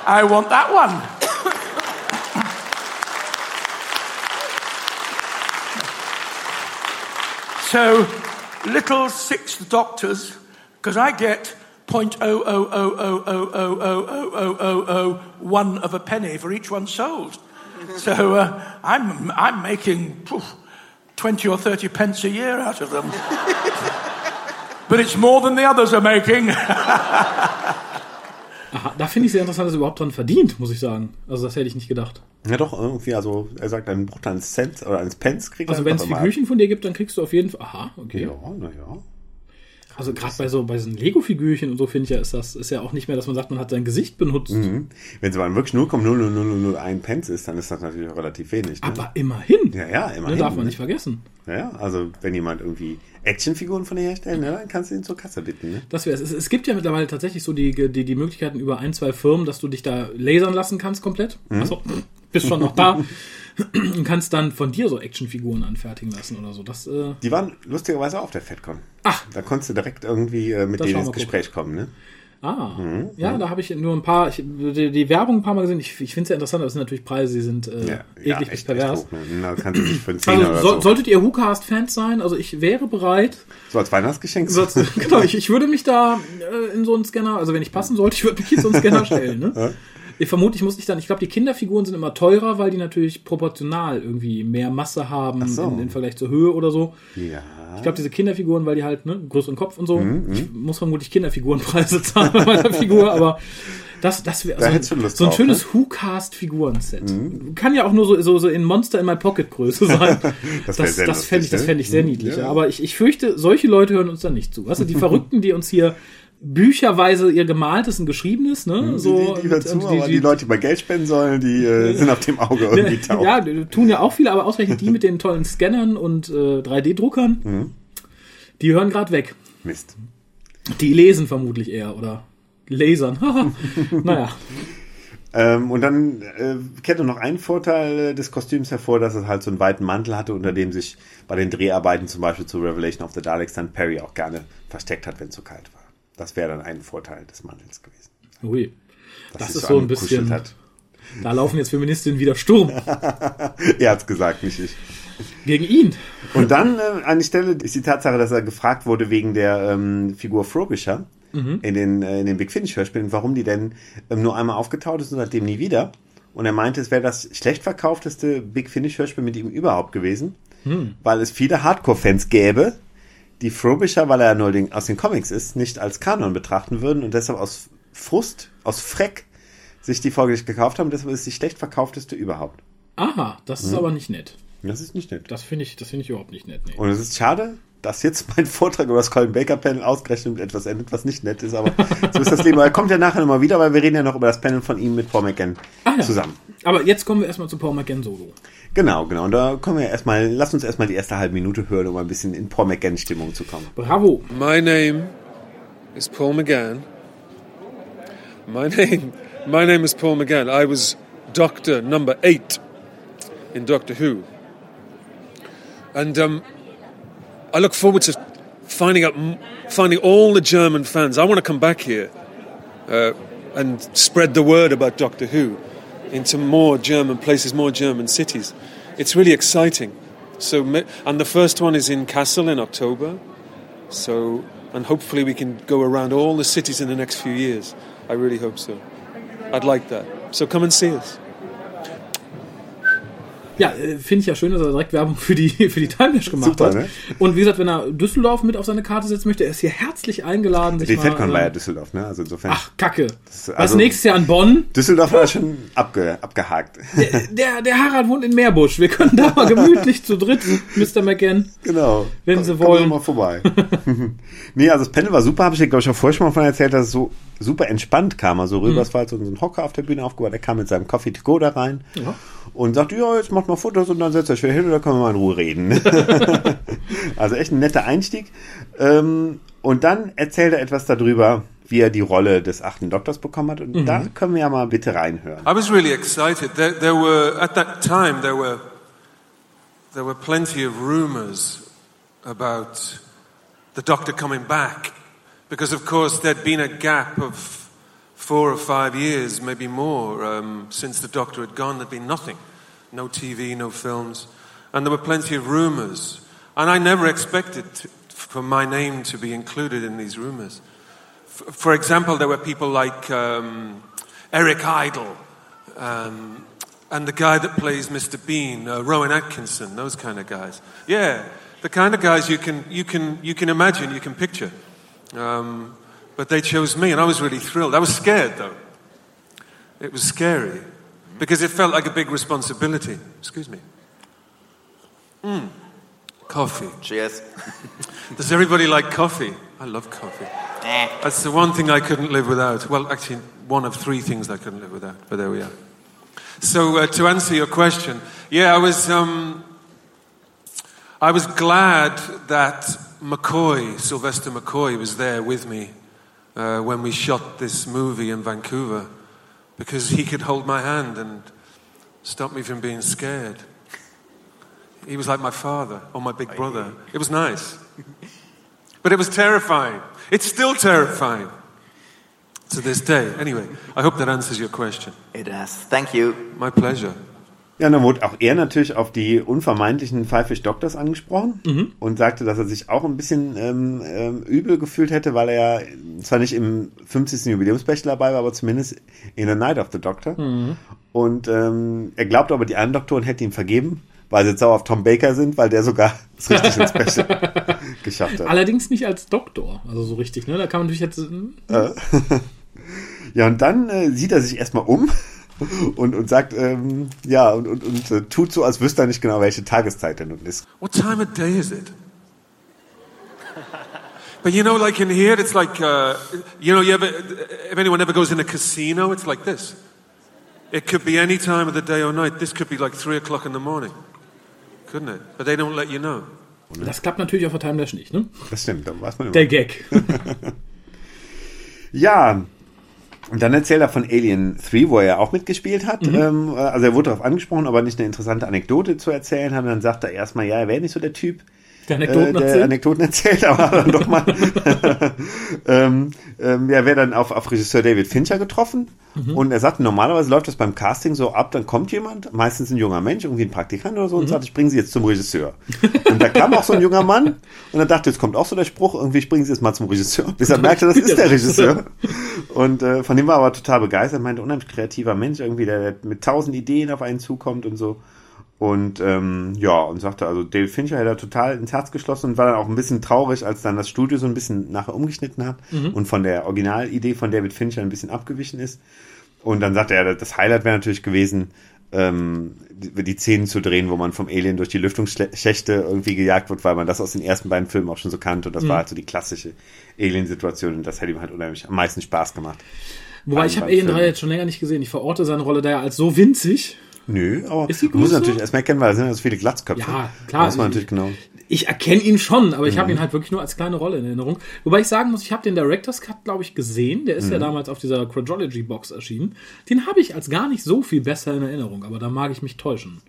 I want that one. So, little sixth doctors, because I get 0.000000001 of a penny for each one sold. So uh, I'm, I'm making poof, 20 or 30 pence a year out of them. but it's more than the others are making. Aha, da finde ich sehr interessant, dass er überhaupt dran verdient, muss ich sagen. Also das hätte ich nicht gedacht. Ja doch, irgendwie, also er sagt, einen Bruchteil eines Cent oder eines Pence kriegt er. Also wenn es Figürchen von dir gibt, dann kriegst du auf jeden Fall... Aha, okay. Ja, naja. Also gerade bei so bei so Lego-Figürchen und so finde ich ja, ist das ist ja auch nicht mehr, dass man sagt, man hat sein Gesicht benutzt. Mhm. Wenn es aber wirklich 0,00001 Pence ist, dann ist das natürlich auch relativ wenig. Ne? Aber immerhin. ja, ja, Ne, immerhin. darf man ne? nicht vergessen. Ja, also wenn jemand irgendwie Actionfiguren von dir herstellt, ne, dann kannst du ihn zur Kasse bitten. Ne? Das wäre es. Es gibt ja mittlerweile tatsächlich so die, die, die Möglichkeiten über ein, zwei Firmen, dass du dich da lasern lassen kannst komplett. Mhm. Achso, bist schon noch da. <laughs> Und kannst dann von dir so Actionfiguren anfertigen lassen oder so. Das, äh, Die waren lustigerweise auf der FedCon. Ach. Da konntest du direkt irgendwie äh, mit denen ins Gespräch kommen. Ne? ah, ja, da habe ich nur ein paar, ich, die, die Werbung ein paar Mal gesehen. Ich, ich finde es ja interessant, aber es sind natürlich Preise, die sind äh, eklig bis pervers. hoch, ne? Da kannst du dich für Also oder so, so. solltet ihr WhoCast-Fans sein, also ich wäre bereit, so als Weihnachtsgeschenk. So, <laughs> genau, ich, ich würde mich da äh, in so einen Scanner, also wenn ich passen sollte, ich würde mich in so einen Scanner stellen. Ne? Ich vermute, ich muss nicht dann, ich glaube, die Kinderfiguren sind immer teurer, weil die natürlich proportional irgendwie mehr Masse haben so. im, im Vergleich zur Höhe oder so. Ja. Ich glaube, diese Kinderfiguren, weil die halt ne, größeren Kopf und so. Mhm, Ich muss vermutlich Kinderfigurenpreise <laughs> zahlen bei meiner Figur, aber das, das wäre Da so, ein- so ein drauf, ne? Mhm. schönes Who-Cast-Figuren-Set. Kann ja auch nur so, so, so in Monster in My Pocket Größe <laughs> sein. Das das das fände ich, lustig, das ne? fänd ich sehr Mhm, niedlich. ja. Ja. Aber ich, ich fürchte, solche Leute hören uns dann nicht zu. Weißt du, die <laughs> Verrückten, die uns hier bücherweise ihr gemaltes und geschriebenes, ne? So, Mhm, die, die dazu, und aber die, Leute, die mal Geld spenden sollen, die äh, sind auf dem Auge <laughs> irgendwie taub. ja, tun ja auch viele, aber ausgerechnet die <laughs> mit den tollen Scannern und äh, 3D-Druckern, Mhm. die hören gerade weg. Mist. Die lesen vermutlich eher oder lasern. <laughs> naja. Ähm, und dann äh, kehrt noch ein Vorteil äh, des Kostüms hervor, dass es halt so einen weiten Mantel hatte, unter dem sich bei den Dreharbeiten zum Beispiel zu Revelation of the Daleks dann Perry auch gerne versteckt hat, wenn es zu kalt war. Das wäre dann ein Vorteil des Mantels gewesen. Ui. Das ist so ein angekuschelt bisschen. Hat. Da laufen jetzt Feministinnen wieder Sturm <laughs> Er hat's gesagt, nicht ich. gegen ihn. Und dann äh, an die Stelle ist die Tatsache, dass er gefragt wurde wegen der ähm, Figur Frobisher in, den, äh, in den Big Finish Hörspielen, warum die denn ähm, nur einmal aufgetaucht ist und seitdem nie wieder. Und er meinte, es wäre das schlecht verkaufteste Big Finish Hörspiel mit ihm überhaupt gewesen, weil es viele Hardcore-Fans gäbe, die Frobisher, weil er nur den, aus den Comics ist, nicht als Kanon betrachten würden und deshalb aus Frust, aus Freck sich die Folge nicht gekauft haben. Deshalb ist es die schlecht verkaufteste überhaupt. Aha, das ist aber nicht nett. Das ist nicht nett. Das finde ich, das finde ich überhaupt nicht nett. Nee. Und es ist schade, dass jetzt <laughs> mein Vortrag über das Colin Baker Panel ausgerechnet mit etwas endet, was nicht nett ist, aber <laughs> so ist das Leben. Er kommt ja nachher nochmal wieder, weil wir reden ja noch über das Panel von ihm mit Paul McGann Ah, ja. zusammen. Aber jetzt kommen wir erstmal zu Paul McGann Solo. Genau, genau. Und da kommen wir erstmal, lass uns erstmal die erste halbe Minute hören, um ein bisschen in Paul McGann Stimmung zu kommen. Bravo. My name is Paul McGann. My name, my name is Paul McGann. I was Doctor Number Eight in Doctor Who, and um, I look forward to finding out, finding all the German fans. I want to come back here uh, and spread the word about Doctor Who into more German places, more German cities. It's really exciting. So, and the first one is in Kassel in October. So, and hopefully we can go around all the cities in the next few years. I really hope so. I'd like that. So come and see us. Ja, äh, finde ich ja schön, dass er direkt Werbung für die, <laughs> für die Time Dash gemacht Super, hat. ne? Und wie gesagt, wenn er Düsseldorf mit auf seine Karte setzen möchte, er ist hier herzlich eingeladen. Sich Die FedCon war ja äh, Düsseldorf, ne? Also insofern. Ach, Kacke. Was also- nächstes Jahr in Bonn? Düsseldorf war schon abge, abgehakt. Der, der Harald wohnt in Meerbusch. Wir können da mal gemütlich zu dritt, Mr. McGann. Genau. Wenn Sie Kommen wollen. mal vorbei. <laughs> nee, also das Panel war super, habe ich dir, glaube ich, auch vorher schon mal von erzählt, dass es so super entspannt kam er so rüber. Es war halt so ein Hocker auf der Bühne aufgebaut. Er kam mit seinem Coffee to go da rein und sagte, ja, jetzt macht mal Fotos und dann setzt euch wieder hin und dann können wir mal in Ruhe reden. <laughs> also echt ein netter Einstieg. Ähm, und dann erzählt er etwas darüber, wie er die Rolle des achten Doktors bekommen hat. Und da können wir ja mal bitte reinhören. I was really excited. There, there were at that time there were there were plenty of rumours about the Doctor coming back, because of course there'd been a gap of four or five years, maybe more, um, since the Doctor had gone. There'd been nothing, no TV, no films, and there were plenty of rumours. And I never expected to, for my name to be included in these rumours. F- for example, there were people like um, Eric Idle um, and the guy that plays Mr. Bean, uh, Rowan Atkinson, those kind of guys. Yeah, the kind of guys you can, you can, you can imagine, you can picture. Um, but they chose me, and I was really thrilled. I was scared, though. It was scary because it felt like a big responsibility. Excuse me. Mm. Coffee. Cheers. <laughs> Does everybody like coffee? I love coffee. That's the one thing I couldn't live without. Well, actually, one of three things I couldn't live without, but there we are. So, uh, to answer your question, yeah, I was, um, I was glad that McCoy, Sylvester McCoy, was there with me uh, when we shot this movie in Vancouver because he could hold my hand and stop me from being scared. He was like my father or my big brother. It was nice. But it was terrifying. It's still terrifying to this day. Anyway, I hope that answers your question. It does. Thank you. My pleasure. Ja, dann wurde auch er natürlich auf die unvermeintlichen Five Doctors angesprochen und sagte, dass er sich auch ein bisschen ähm, ähm, übel gefühlt hätte, weil er ja zwar nicht im 50. Jubiläumsspecial dabei war, aber zumindest in The Night of the Doctor. Und ähm, er glaubt aber, die anderen Doktoren hätten ihm vergeben, weil sie jetzt sauer auf Tom Baker sind, weil der sogar <laughs> das richtig ins Special geschafft hat. Allerdings nicht als Doktor, also so richtig, ne? Da kann man natürlich jetzt. hm, <laughs> Ja, und dann äh, sieht er sich erstmal um <laughs> und, und sagt, ähm, ja, und, und, und äh, tut so, als wüsste er nicht genau, welche Tageszeit denn nun ist. What time of day is it? But you know, like in here, it's like, uh, you know, you ever, if anyone ever goes in a casino, it's like this. It could be any time of the day or night. This could be like three o'clock in the morning, couldn't it? But they don't let you know. Das klappt natürlich auf der Timeless nicht, ne? Das stimmt, da weiß man immer. Der Gag. <laughs> Ja, und dann erzählt er von Alien 3, wo er ja auch mitgespielt hat. Ähm, also er wurde darauf angesprochen, aber nicht eine interessante Anekdote zu erzählen hat. Und dann sagt er erstmal, ja, er wäre nicht so der Typ, Der Anekdoten äh, der erzählt. Anekdoten erzählt, aber <laughs> dann doch mal. <laughs> ähm, ähm, er wäre dann auf, auf Regisseur David Fincher getroffen. Und er sagt, normalerweise läuft das beim Casting so ab, dann kommt jemand, meistens ein junger Mensch, irgendwie ein Praktikant oder so, und sagt, ich bringe sie jetzt zum Regisseur. <laughs> und da kam auch so ein junger Mann und er dachte, jetzt kommt auch so der Spruch, irgendwie, ich bringe sie jetzt mal zum Regisseur. Bis er merkte, das ist der Regisseur. Und äh, von dem war er aber total begeistert, meinte, unheimlich kreativer Mensch, irgendwie, der mit tausend Ideen auf einen zukommt und so. Und ähm, ja, und sagte, also David Fincher hätte er total ins Herz geschlossen und war dann auch ein bisschen traurig, als dann das Studio so ein bisschen nachher umgeschnitten hat und von der Originalidee von David Fincher ein bisschen abgewichen ist. Und dann sagte er, das Highlight wäre natürlich gewesen, ähm, die, die Szenen zu drehen, wo man vom Alien durch die Lüftungsschächte irgendwie gejagt wird, weil man das aus den ersten beiden Filmen auch schon so kannte. Und das war halt so die klassische Alien-Situation und das hätte ihm halt unheimlich am meisten Spaß gemacht. Wobei ich habe Alien 3 jetzt schon länger nicht gesehen. Ich verorte seine Rolle da ja als so winzig. Nö, aber Ist die größer? natürlich erstmal erkennen, weil da sind ja so viele Glatzköpfe. Ja, klar. Muss man natürlich genau. Ich erkenne ihn schon, aber ich habe ihn halt wirklich nur als kleine Rolle in Erinnerung. Wobei ich sagen muss, ich habe den Director's Cut, glaube ich, gesehen. Der ist ja damals auf dieser Quadrology Box erschienen. Den habe ich als gar nicht so viel besser in Erinnerung, aber da mag ich mich täuschen.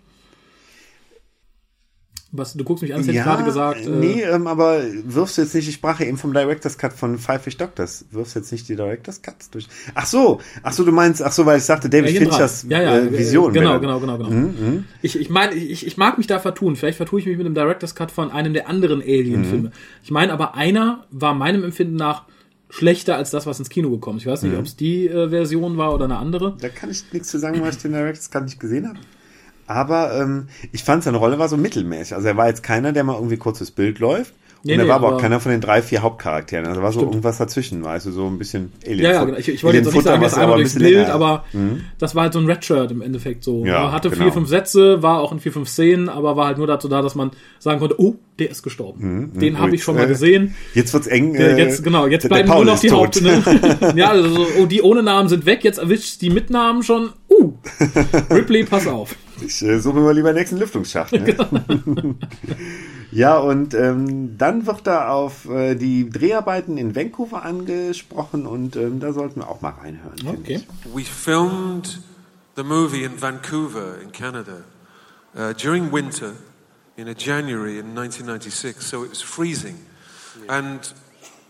Was, du guckst mich an, als hätte ich gerade gesagt. äh, nee, ähm, aber wirfst du jetzt nicht, ich sprach ja eben vom Director's Cut von Five Fish Doctors, wirfst du jetzt nicht die Director's Cuts durch. Ach so, ach so, du meinst, ach so, weil ich sagte, David 3. Finchers ja, ja, äh, Vision. Genau, genau, genau, genau. Mhm, Ich, ich meine, ich, ich mag mich da vertun. Vielleicht vertue ich mich mit dem Director's Cut von einem der anderen Alien-Filme. Mhm. Ich meine aber, einer war meinem Empfinden nach schlechter als das, was ins Kino gekommen ist. Ich weiß Mhm. nicht, ob es die äh, Version war oder eine andere. Da kann ich nichts zu sagen, weil ich den Director's Cut nicht gesehen habe. Aber ähm, ich fand, seine Rolle war so mittelmäßig. Also er war jetzt keiner, der mal irgendwie kurz das Bild läuft. Nee, und er nee, war aber auch keiner von den drei, vier Hauptcharakteren. Also war so Stimmt. irgendwas dazwischen, weißt du, so ein bisschen Alien. Ja, ja, genau. ich, ich wollte jetzt nicht sagen, jetzt einmal durchs Bild, aber das war halt so ein Red-Shirt im Endeffekt so. Ja, er hatte genau. vier, fünf Sätze, war auch in vier, fünf Szenen, aber war halt nur dazu da, dass man sagen konnte, oh, der ist gestorben. Den habe ich schon mal äh, gesehen. Jetzt wird's eng. Äh, jetzt, genau, jetzt der- bleiben der nur noch die. Haupt, ne? <laughs> Ja, also so, oh, die ohne Namen sind weg, jetzt erwischt die mit Namen schon. Uh, <laughs> Ripley, pass auf. Ich äh, suche mir lieber den nächsten Lüftungsschacht. Ne? Genau. <laughs> ja, und ähm, dann wird da auf äh, die Dreharbeiten in Vancouver angesprochen und ähm, da sollten wir auch mal reinhören. Okay. ich. We filmed the movie in Vancouver, in Canada, uh, during winter in a January in 1996. So it was freezing, and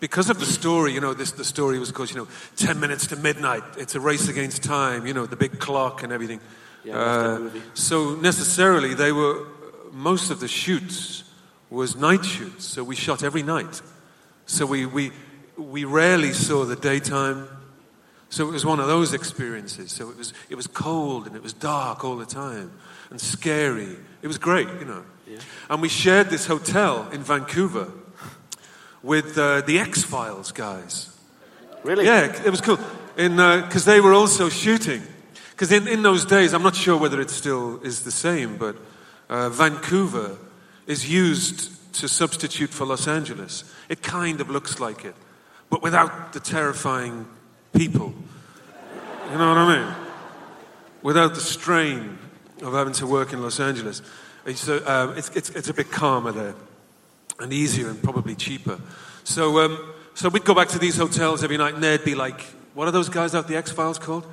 because of the story, you know, this the story was, of course, you know, ten minutes to midnight. It's a race against time. You know, the big clock and everything. Yeah, I love that Uh, so necessarily, they were most of the shoots was night shoots. So we shot every night. So we we we rarely saw the daytime. So it was one of those experiences. So it was it was cold and it was dark all the time and scary. It was great, you know. And we shared this hotel in Vancouver with uh, the X Files guys. Really? Yeah, it was cool. In because they were also shooting. Because in, in those days, I'm not sure whether it still is the same, but uh, Vancouver is used to substitute for Los Angeles. It kind of looks like it, but without the terrifying people. You know what I mean? Without the strain of having to work in Los Angeles. It's, uh, it's, it's, it's a bit calmer there and easier and probably cheaper. So, um, so we'd go back to these hotels every night, and they'd be like, "What are those guys out the X Files called?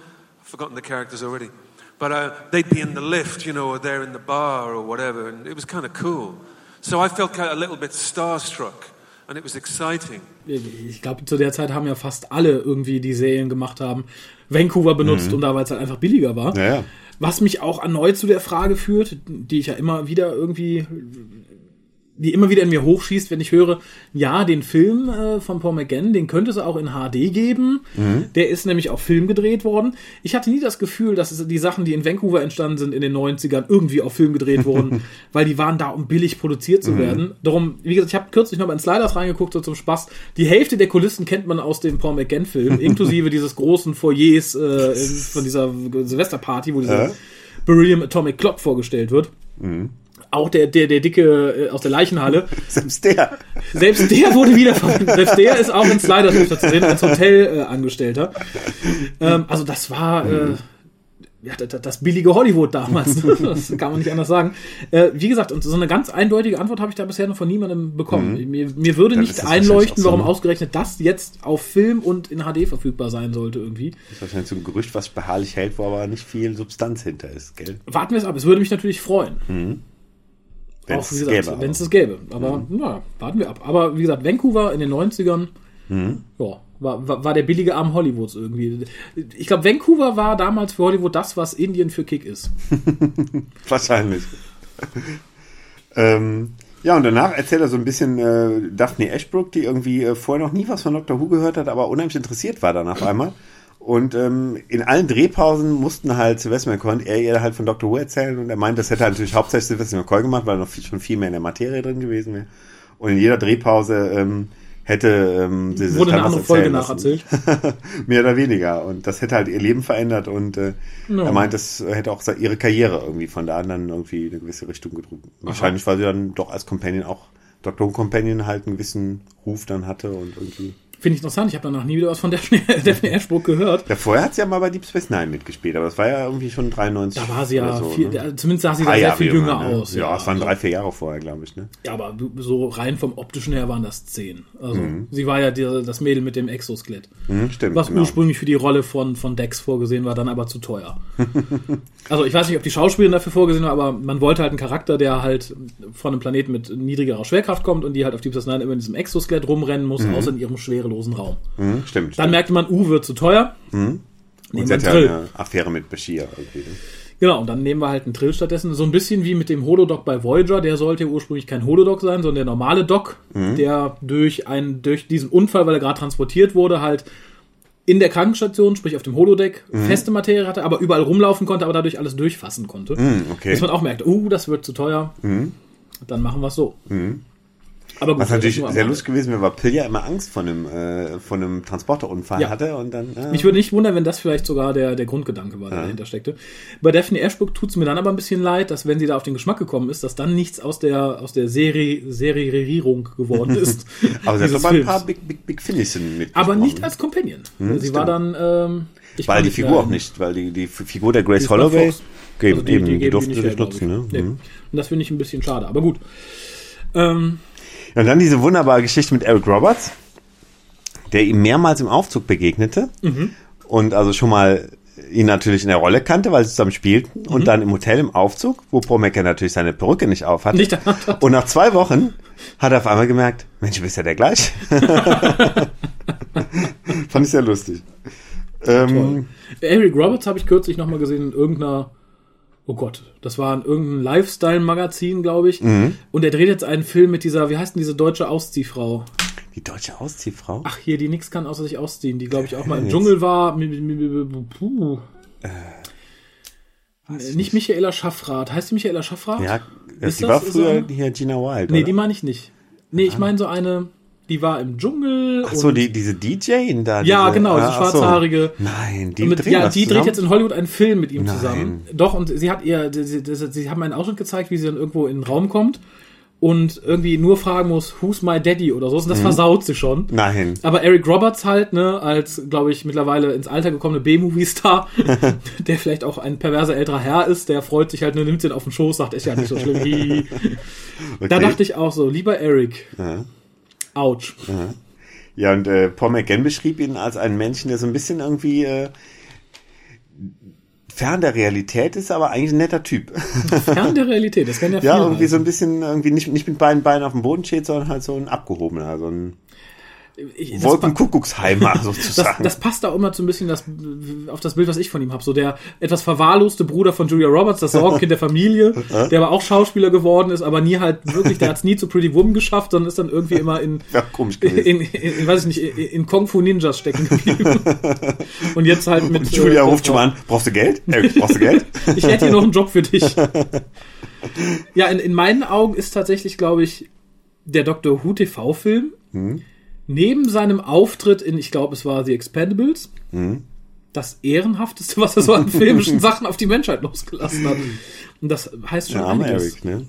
Forgotten the characters already." But uh, they'd be in the lift, you know, or they're in the bar or whatever, and it was kind of cool. So I felt kind of a little bit starstruck, and it was exciting. Ich glaube, zu der Zeit haben ja fast alle irgendwie, die Serien gemacht haben, Vancouver benutzt und da, weil es halt einfach billiger war. Ja, ja. Was mich auch erneut zu der Frage führt, die ich ja immer wieder irgendwie, die immer wieder in mir hochschießt, wenn ich höre, ja, den Film äh, von Paul McGann, den könnte es auch in HD geben. Der ist nämlich auf Film gedreht worden. Ich hatte nie das Gefühl, dass die Sachen, die in Vancouver entstanden sind in den 90ern, irgendwie auf Film gedreht wurden, <laughs> weil die waren da, um billig produziert zu werden. Darum, wie gesagt, ich habe kürzlich noch mal in Sliders reingeguckt, so zum Spaß. Die Hälfte der Kulissen kennt man aus dem Paul McGann-Film, <laughs> inklusive dieses großen Foyers äh, von dieser Silvesterparty, wo dieser Ja. Beryllium Atomic Clock vorgestellt wird. Auch der, der, der dicke äh, aus der Leichenhalle. <laughs> Selbst der. Selbst der wurde wieder selbst der ist auch in Sliders öfter zu sehen, als Hotelangestellter. Äh, Angestellter. ähm, also das war äh, ja, das, billige Hollywood damals. <laughs> das kann man nicht anders sagen. Äh, wie gesagt, und so eine ganz eindeutige Antwort habe ich da bisher noch von niemandem bekommen. Mir, mir würde Dann nicht einleuchten, so, warum ne? ausgerechnet das jetzt auf Film und in HD verfügbar sein sollte irgendwie. Das ist wahrscheinlich so ein Gerücht, was beharrlich hält, wo aber nicht viel Substanz hinter ist, gell? Warten wir es ab. Es würde mich natürlich freuen. Wenn auch es wie es gesagt, wenn es aber. das gäbe. Aber na, warten wir ab. Aber wie gesagt, Vancouver in den 90ern, Mhm. ja, war, war, war der billige Arm Hollywoods irgendwie. Ich glaube, Vancouver war damals für Hollywood das, was Indien für Kick ist. <laughs> Wahrscheinlich. <laughs> ähm, ja, und danach erzählt er so ein bisschen äh, Daphne Ashbrook, die irgendwie äh, vorher noch nie was von Dr. Who gehört hat, aber unheimlich interessiert war dann auf einmal. Und ähm, in allen Drehpausen mussten halt Sylvester McCoy und er ihr halt von Dr. Who erzählen und er meint, das hätte halt natürlich hauptsächlich Sylvester McCoy gemacht, weil er noch viel, schon viel mehr in der Materie drin gewesen wäre. Und in jeder Drehpause ähm, hätte ähm, sie Wurde dann eine andere Folge nacherzählt. <laughs> Mehr oder weniger. Und das hätte halt ihr Leben verändert und äh, Ja. er meint, das hätte auch ihre Karriere irgendwie von da an dann irgendwie in eine gewisse Richtung gedrückt. Wahrscheinlich, weil sie dann doch als Companion auch Dr. Who Companion halt einen gewissen Ruf dann hatte und irgendwie. Finde ich interessant. Ich habe danach nie wieder was von Daphne, Daphne Ashbrook gehört. Ja, vorher hat sie ja mal bei Deep Space Nine mitgespielt, aber das war ja irgendwie schon 93. Da war sie ja so, viel, ne? zumindest sah sie da sehr Jahre viel jünger ne? aus. Ja, es waren drei, vier Jahre vorher, glaube ich. Ne? Ja, aber so rein vom optischen her waren das zehn. Also Mhm. sie war ja die, das Mädel mit dem Exoskelett. Hm, stimmt. Was genau. ursprünglich für die Rolle von, von Dex vorgesehen war, dann aber zu teuer. <laughs> also ich weiß nicht, ob die Schauspielerin dafür vorgesehen war, aber man wollte halt einen Charakter, der halt von einem Planeten mit niedrigerer Schwerkraft kommt und die halt auf Deep Space Nine immer in diesem Exoskelett rumrennen muss, außer in ihrem schwerelosen Raum. Hm, stimmt. Dann merkte man, uh, wird zu teuer. und Nehmen sie hat ja eine Affäre mit Bashir irgendwie. Ne? Genau, und dann nehmen wir halt einen Trill stattdessen. So ein bisschen wie mit dem Holodoc bei Voyager. Der sollte ursprünglich kein Holodoc sein, sondern der normale Doc, der durch, einen, durch diesen Unfall, weil er gerade transportiert wurde, halt in der Krankenstation, sprich auf dem Holodeck, feste Materie hatte, aber überall rumlaufen konnte, aber dadurch alles durchfassen konnte. Hm, okay. Bis man auch merkt, uh, das wird zu teuer. Dann machen wir es so. Aber gut, Was natürlich sehr lustig gewesen wäre, weil Pill ja immer Angst von einem, äh, von einem Transporterunfall Ja. hatte und dann. Äh, Mich würde nicht wundern, wenn das vielleicht sogar der, der Grundgedanke war, der dahinter steckte. Bei Daphne Ashbrook tut es mir dann aber ein bisschen leid, dass wenn sie da auf den Geschmack gekommen ist, dass dann nichts aus der, aus der Serie, Serierierung geworden <laughs> ist. aber sie hat mal ein paar Big, Big, Big Finishen mit. aber nicht als Companion. sie war dann, ähm, ich Weil die Figur mehr- auch nicht, weil die, die Figur der Grace Holloway, Fox. eben, Also die- eben, die die, geben durften sie nicht nutzen. Ne? Nee. Mhm. Und das finde ich ein bisschen schade. Aber gut. Ähm, Ja, Und dann diese wunderbare Geschichte mit Eric Roberts, der ihm mehrmals im Aufzug begegnete Mhm. und also schon mal ihn natürlich in der Rolle kannte, weil sie zusammen spielten Mhm. und dann im Hotel im Aufzug, wo McCann natürlich seine Perücke nicht auf hatte. Nicht und nach zwei Wochen hat er auf einmal gemerkt, Mensch, du bist ja der gleiche. <laughs> Fand ich sehr lustig. Ähm, Eric Roberts habe ich kürzlich nochmal gesehen in irgendeiner, oh Gott, das war in irgendeinem Lifestyle-Magazin, glaube ich. Mhm. Und er dreht jetzt einen Film mit dieser, wie heißt denn diese deutsche Ausziehfrau? die deutsche Ausziehfrau? Ach, hier, die nix kann außer sich ausziehen, die, glaube ich, auch mal im. Dschungel war. Puh. Äh, nicht Michaela Schaffrath. Heißt die Michaela Schaffrath? ja, Ist die das war früher eine- hier Gina Wild. Nee, oder? die meine ich nicht. Nee, ich meine so eine, die war im Dschungel. Ach so, die, diese DJ in da. Ja, diese, genau, diese ah, ach so. schwarzhaarige. Nein, die mit, drehen ja, die dreht jetzt in Hollywood einen Film mit ihm Nein. zusammen. Doch, und sie hat ihr, sie, sie, haben einen Ausschnitt gezeigt, wie sie dann irgendwo in den Raum kommt und irgendwie nur fragen muss, who's my daddy oder so. Und Mhm. das versaut sie schon. Nein. Aber Eric Roberts halt, ne, als, glaube ich, mittlerweile ins Alter gekommene B-Movie-Star, <laughs> der vielleicht auch ein perverser älterer Herr ist, der freut sich halt, ne, nimmt ihn auf den Schoß, sagt, ist ja nicht so schlimm. Hihi. <laughs> Da Okay. dachte ich auch so, lieber Eric. Autsch. Ja, und äh, Paul McGann beschrieb ihn als einen Menschen, der so ein bisschen irgendwie äh, fern der Realität ist, aber eigentlich ein netter Typ. <laughs> Fern der Realität, das kann ja ja, irgendwie so heißen. ein bisschen, irgendwie nicht, nicht mit beiden Beinen auf dem Boden steht, sondern halt so ein abgehobener, so ein Ich- das Wolkenkuckucksheimer <laughs> Das, sozusagen. das passt da immer so ein bisschen das, auf das Bild, was ich von ihm habe. So der etwas verwahrloste Bruder von Julia Roberts, das Sorgenkind der Familie, <laughs> der aber auch Schauspieler geworden ist, aber nie halt wirklich, der hat es nie zu Pretty Woman geschafft, sondern ist dann irgendwie immer in, <laughs> Ja, komisch in, in, in, weiß ich nicht, in, Kung Fu Ninjas stecken geblieben. Und jetzt halt mit. Und Julia äh, ruft schon mal an, brauchst du Geld? Eric, brauchst du Geld? Ich hätte hier noch einen Job für dich. Ja, in, in meinen Augen ist tatsächlich, glaube ich, der Dr. Who TV-Film neben seinem Auftritt in, ich glaube, es war The Expendables, das ehrenhafteste, was er so an filmischen Sachen auf die Menschheit losgelassen hat. Und das heißt schon arme einiges. Eric, ne?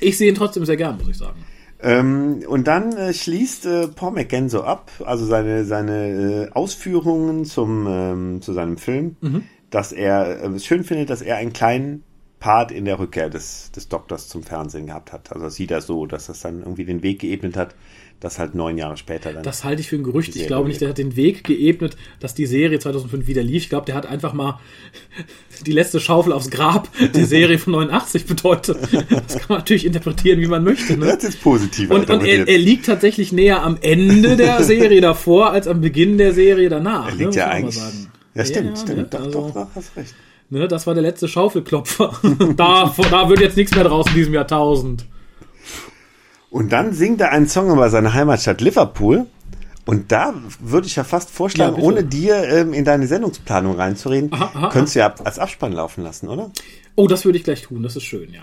Ich sehe ihn trotzdem sehr gern, muss ich sagen. Ähm, und dann äh, schließt äh, Paul McGann so ab, also seine, seine äh, Ausführungen zum, ähm, zu seinem Film, Mhm. dass er äh, es schön findet, dass er einen kleinen Part in der Rückkehr des, des Doktors zum Fernsehen gehabt hat. Also sieht er so, dass das dann irgendwie den Weg geebnet hat, dass halt neun Jahre später dann. Das halte ich für ein Gerücht. Ich glaube nicht, der hat den Weg geebnet, dass die Serie 2005 wieder lief. Ich glaube, der hat einfach mal die letzte Schaufel aufs Grab der Serie von 89 bedeutet. Das kann man natürlich interpretieren, wie man möchte. das Ne? ist jetzt positiv. Und, und er, er liegt tatsächlich näher am Ende der Serie davor als am Beginn der Serie danach. Er ne, liegt muss ja eigentlich. Ja, stimmt, Ja, stimmt. ne, Doch, also- doch, doch, hast recht. Ne, das war der letzte Schaufelklopfer. <laughs> da, da wird jetzt nichts mehr draus in diesem Jahrtausend. Und dann singt er einen Song über seine Heimatstadt Liverpool. Und da würde ich ja fast vorschlagen, Ja, ohne dir ähm, in deine Sendungsplanung reinzureden, Aha, aha, könntest du ja als Abspann laufen lassen, oder? Oh, das würde ich gleich tun, das ist schön, ja.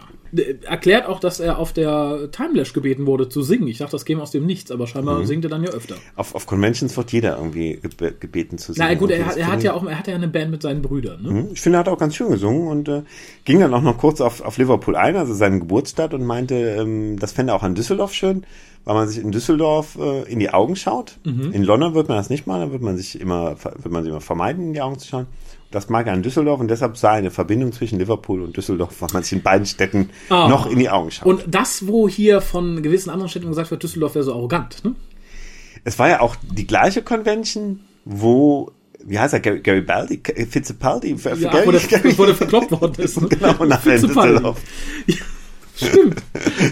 Erklärt auch, dass er auf der Timelash gebeten wurde zu singen. Ich dachte, das käme aus dem Nichts, aber scheinbar Mhm. singt er dann ja öfter. Auf, auf Conventions wird jeder irgendwie gebe- gebeten zu singen. Na gut, er, er hat ja auch er hat ja eine Band mit seinen Brüdern. Ne? ich- Ich finde, er hat auch ganz schön gesungen und äh, ging dann auch noch kurz auf, auf Liverpool ein, also seine Geburtsstadt, und meinte, ähm, das fände er auch an Düsseldorf schön, weil man sich in Düsseldorf äh, in die Augen schaut. Mhm. In London wird man das nicht machen, da wird man sich immer, wird man sich immer vermeiden, in die Augen zu schauen. Das mag er an Düsseldorf und deshalb sah eine Verbindung zwischen Liverpool und Düsseldorf, weil man sich in beiden Städten Ah. noch in die Augen schaut. Und das, wo hier von gewissen anderen Städten gesagt wird, Düsseldorf wäre so arrogant. Ne? Es war ja auch die gleiche Convention, wo, wie heißt er, Gary, Gary Baldi, Fitzipaldi, F- Ja, Gary, wo der, Gary, wo der verkloppt worden ist. Ne? <laughs> genau, nach. Düsseldorf. Ja, stimmt.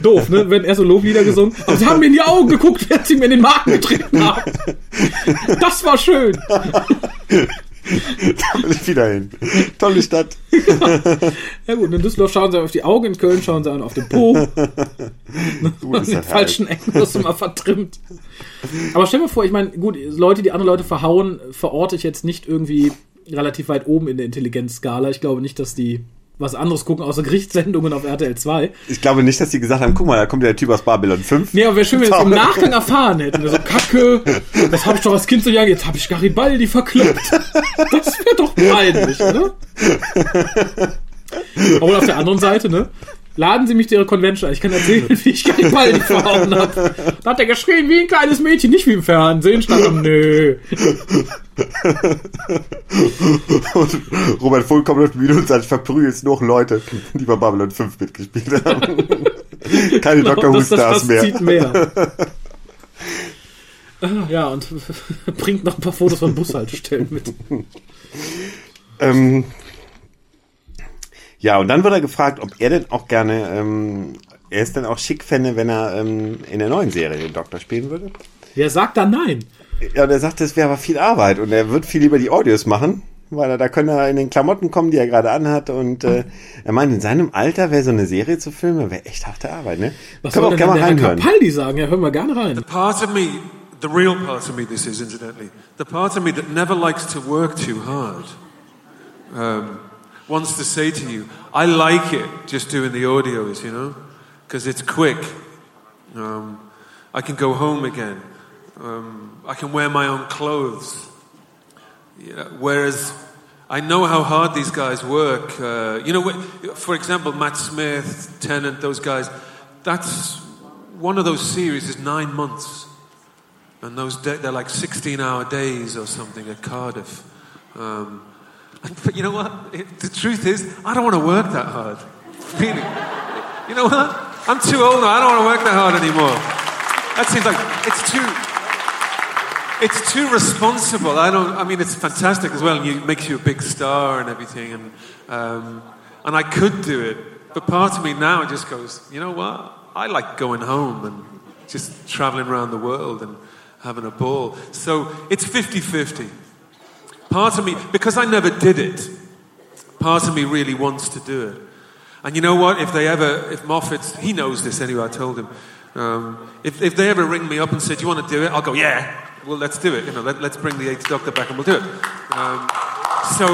Doof, ne? Wenn er so Loblieder gesungen Aber sie haben mir in die Augen geguckt, während sie mir in den Magen getreten haben. Das war schön. <laughs> Da will ich wieder hin. Tolle Stadt. <laughs> Ja gut, in Düsseldorf schauen sie auf die Augen, in Köln schauen sie auf den Po. <laughs> Ist Mit das falschen Ecken wirst du mal vertrimmt. Aber stell dir vor, ich meine, gut, Leute, die andere Leute verhauen, verorte ich jetzt nicht irgendwie relativ weit oben in der Intelligenzskala. Ich glaube nicht, dass die was anderes gucken, außer Gerichtssendungen auf RTL 2. Ich glaube nicht, dass die gesagt haben, guck mal, da kommt der Typ aus Babylon 5. Nee, aber wäre schön, wenn wir es im Nachgang erfahren hätten. So, Kacke, das habe ich doch als Kind so jagen, jetzt habe ich Garibaldi verkloppt. Das wäre doch peinlich, oder? Aber auf der anderen Seite, ne? Laden Sie mich zu Ihrer Convention ein. Ich kann erzählen, <laughs> wie ich Garibaldi vor Augen habe. Da hat er geschrien wie ein kleines Mädchen, nicht wie im Fernsehen. Stand am, nö. Und Robert vollkommen auf die Bühne und sagt, ich verprügel jetzt noch Leute, die bei Babylon 5 mitgespielt haben. Keine Dr. Who das, das, Stars das mehr. zieht mehr. Ja, und <laughs> bringt noch ein paar Fotos von Bushaltestellen mit. Ähm, ja, und dann wird er gefragt, ob er denn auch gerne, ähm, er ist dann auch schick fände, wenn er ähm, in der neuen Serie den Doktor spielen würde. Wer sagt da nein? Ja, und er sagt, das wäre aber viel Arbeit und er wird viel lieber die Audios machen, weil er da können er in den Klamotten kommen, die er gerade anhat und äh, er meint, in seinem Alter wäre so eine Serie zu filmen, wäre echt harte Arbeit, ne? Was Können wir soll auch denn gerne mal der Herr reinhören. Capaldi sagen? Ja, hören wir gerne rein. Part of me, the real part of me, this is incidentally, the part of me that never likes to work too hard, um, wants to say to you, I like it just doing the audios, you know, because it's quick. Um, I can go home again. Um, I can wear my own clothes. Yeah, whereas I know how hard these guys work. Uh, you know, for example, Matt Smith, Tennant, those guys. That's one of those series is nine months, and those da- they're like sixteen-hour days or something at Cardiff. Um, <laughs> but you know what? It, the truth is, I don't want to work that hard. Really, you know what? I'm too old now. I don't want to work that hard anymore. That seems like it's too it's too responsible. I don't. I mean, it's fantastic as well. It makes you a big star and everything, and um, and I could do it, but part of me now just goes, you know what? I like going home and just traveling around the world and having a ball. So it's 50-50. Part of me, because I never did it, part of me really wants to do it. And you know what? If they ever, if Moffat, he knows this anyway, I told him. Um, if, if they ever ring me up and say, Do you want to do it? I'll go, Yeah, well, let's do it. You know, let, let's bring the Eighth Doctor back and we'll do it. Um, so,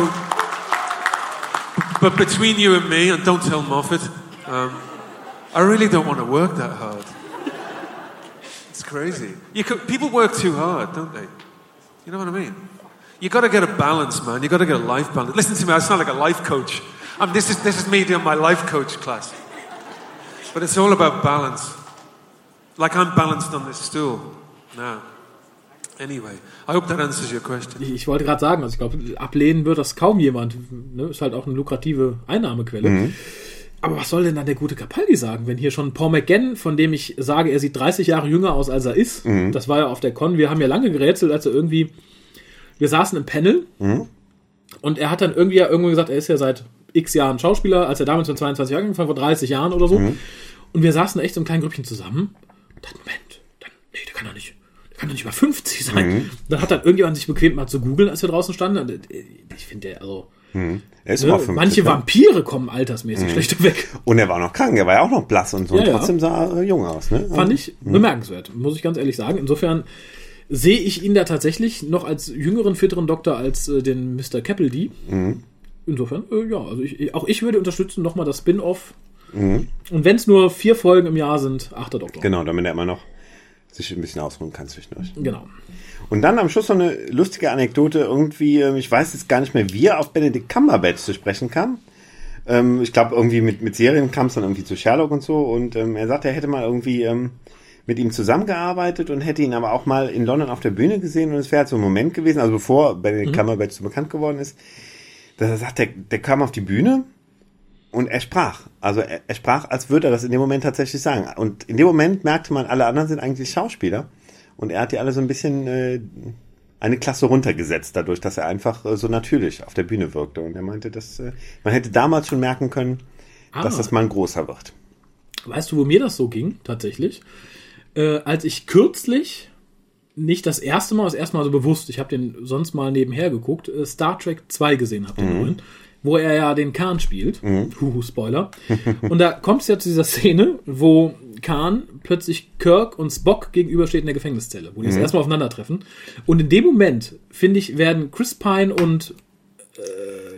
but between you and me, and don't tell Moffat, um, I really don't want to work that hard. It's crazy. You could, people work too hard, don't they? You know what I mean? You got to get a balance, man. You got to get a life balance. Listen to me. I sound like a life coach. Um, this is this is me doing my life coach class. But it's all about balance. Like I'm balanced on this stool now. Anyway, I hope that answers your question. Ich, ich wollte gerade sagen, also ich glaube, ablehnen wird das kaum jemand. Ne? Ist halt auch eine lukrative Einnahmequelle. Aber was soll denn dann der gute Capaldi sagen, wenn hier schon Paul McGann, von dem ich sage, er sieht 30 Jahre jünger aus, als er ist, das war ja auf der Con, wir haben ja lange gerätselt, als er irgendwie, wir saßen im Panel und er hat dann irgendwie ja irgendwo gesagt, er ist ja seit x Jahren Schauspieler, als er damals mit 22 Jahren angefangen vor 30 Jahren oder so. Und wir saßen echt so ein kleines Grüppchen zusammen und dachten, Moment, dann, nee, der kann doch nicht, der kann doch nicht über 50 sein. Dann hat dann irgendjemand sich bequemt mal zu googeln, als wir draußen standen. Und, äh, ich finde, der, also, Er ist ne, immer 50, manche ne? Vampire kommen altersmäßig schlechter weg. Und er war noch krank, er war ja auch noch blass und so. Ja, und ja. trotzdem sah er jung aus, ne? Fand ich bemerkenswert, muss ich ganz ehrlich sagen. Insofern sehe ich ihn da tatsächlich noch als jüngeren, fitteren Doktor als äh, den Mr. Capaldi. Insofern, äh, ja, also ich, auch ich würde unterstützen nochmal das Spin-off. Und wenn es nur vier Folgen im Jahr sind, achter Doktor. Genau, damit er immer noch sich ein bisschen ausruhen kann zwischendurch. Genau. Und dann am Schluss noch eine lustige Anekdote. Irgendwie, ähm, ich weiß jetzt gar nicht mehr, wie er auf Benedict Cumberbatch zu sprechen kam. Ähm, ich glaube, irgendwie mit, mit Serien kam es dann irgendwie zu Sherlock und so. Und ähm, er sagte, er hätte mal irgendwie ähm, mit ihm zusammengearbeitet und hätte ihn aber auch mal in London auf der Bühne gesehen. Und es wäre halt so ein Moment gewesen, also bevor Benedict Cumberbatch so bekannt geworden ist, dass er sagt, der, der kam auf die Bühne und er sprach. Also er, er sprach, als würde er das in dem Moment tatsächlich sagen. Und in dem Moment merkte man, alle anderen sind eigentlich Schauspieler. Und er hat die alle so ein bisschen äh, eine Klasse runtergesetzt, dadurch, dass er einfach äh, so natürlich auf der Bühne wirkte. Und er meinte, dass äh, man hätte damals schon merken können, dass Ah. das mal ein großer wird. Weißt du, wo mir das so ging, tatsächlich? Äh, als ich kürzlich, nicht das erste Mal, das erste Mal so bewusst, ich habe den sonst mal nebenher geguckt, äh, Star Trek 2 gesehen habe, den neuen, wo er ja den Khan spielt. Huhu, Spoiler. <laughs> Und da kommt es ja zu dieser Szene, wo Khan plötzlich Kirk und Spock gegenübersteht in der Gefängniszelle, wo die das erstmal aufeinandertreffen. Und in dem Moment, finde ich, werden Chris Pine und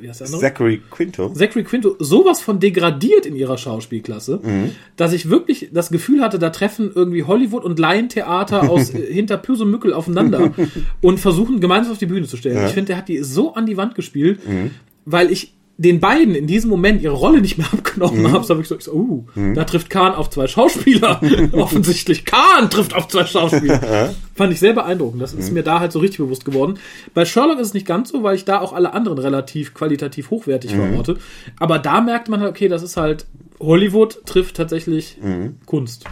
wie heißt der andere? Zachary Quinto. Zachary Quinto sowas von degradiert in ihrer Schauspielklasse, Mhm. dass ich wirklich das Gefühl hatte, da treffen irgendwie Hollywood und Laientheater aus äh, <laughs> hinter Püse und Mückel aufeinander <laughs> und versuchen gemeinsam auf die Bühne zu stellen. Ich finde, der hat die so an die Wand gespielt, Mhm. weil ich den beiden in diesem Moment ihre Rolle nicht mehr <laughs> abgenommen Mhm. habe. So habe ich so, ich so uh, da trifft Kahn auf zwei Schauspieler. <laughs> Offensichtlich Kahn trifft auf zwei Schauspieler. <laughs> Fand ich sehr beeindruckend. Das Mhm. ist mir da halt so richtig bewusst geworden. Bei Sherlock ist es nicht ganz so, weil ich da auch alle anderen relativ qualitativ hochwertig Mhm. verorte. Aber da merkt man halt, okay, das ist halt Hollywood trifft tatsächlich Mhm. Kunst.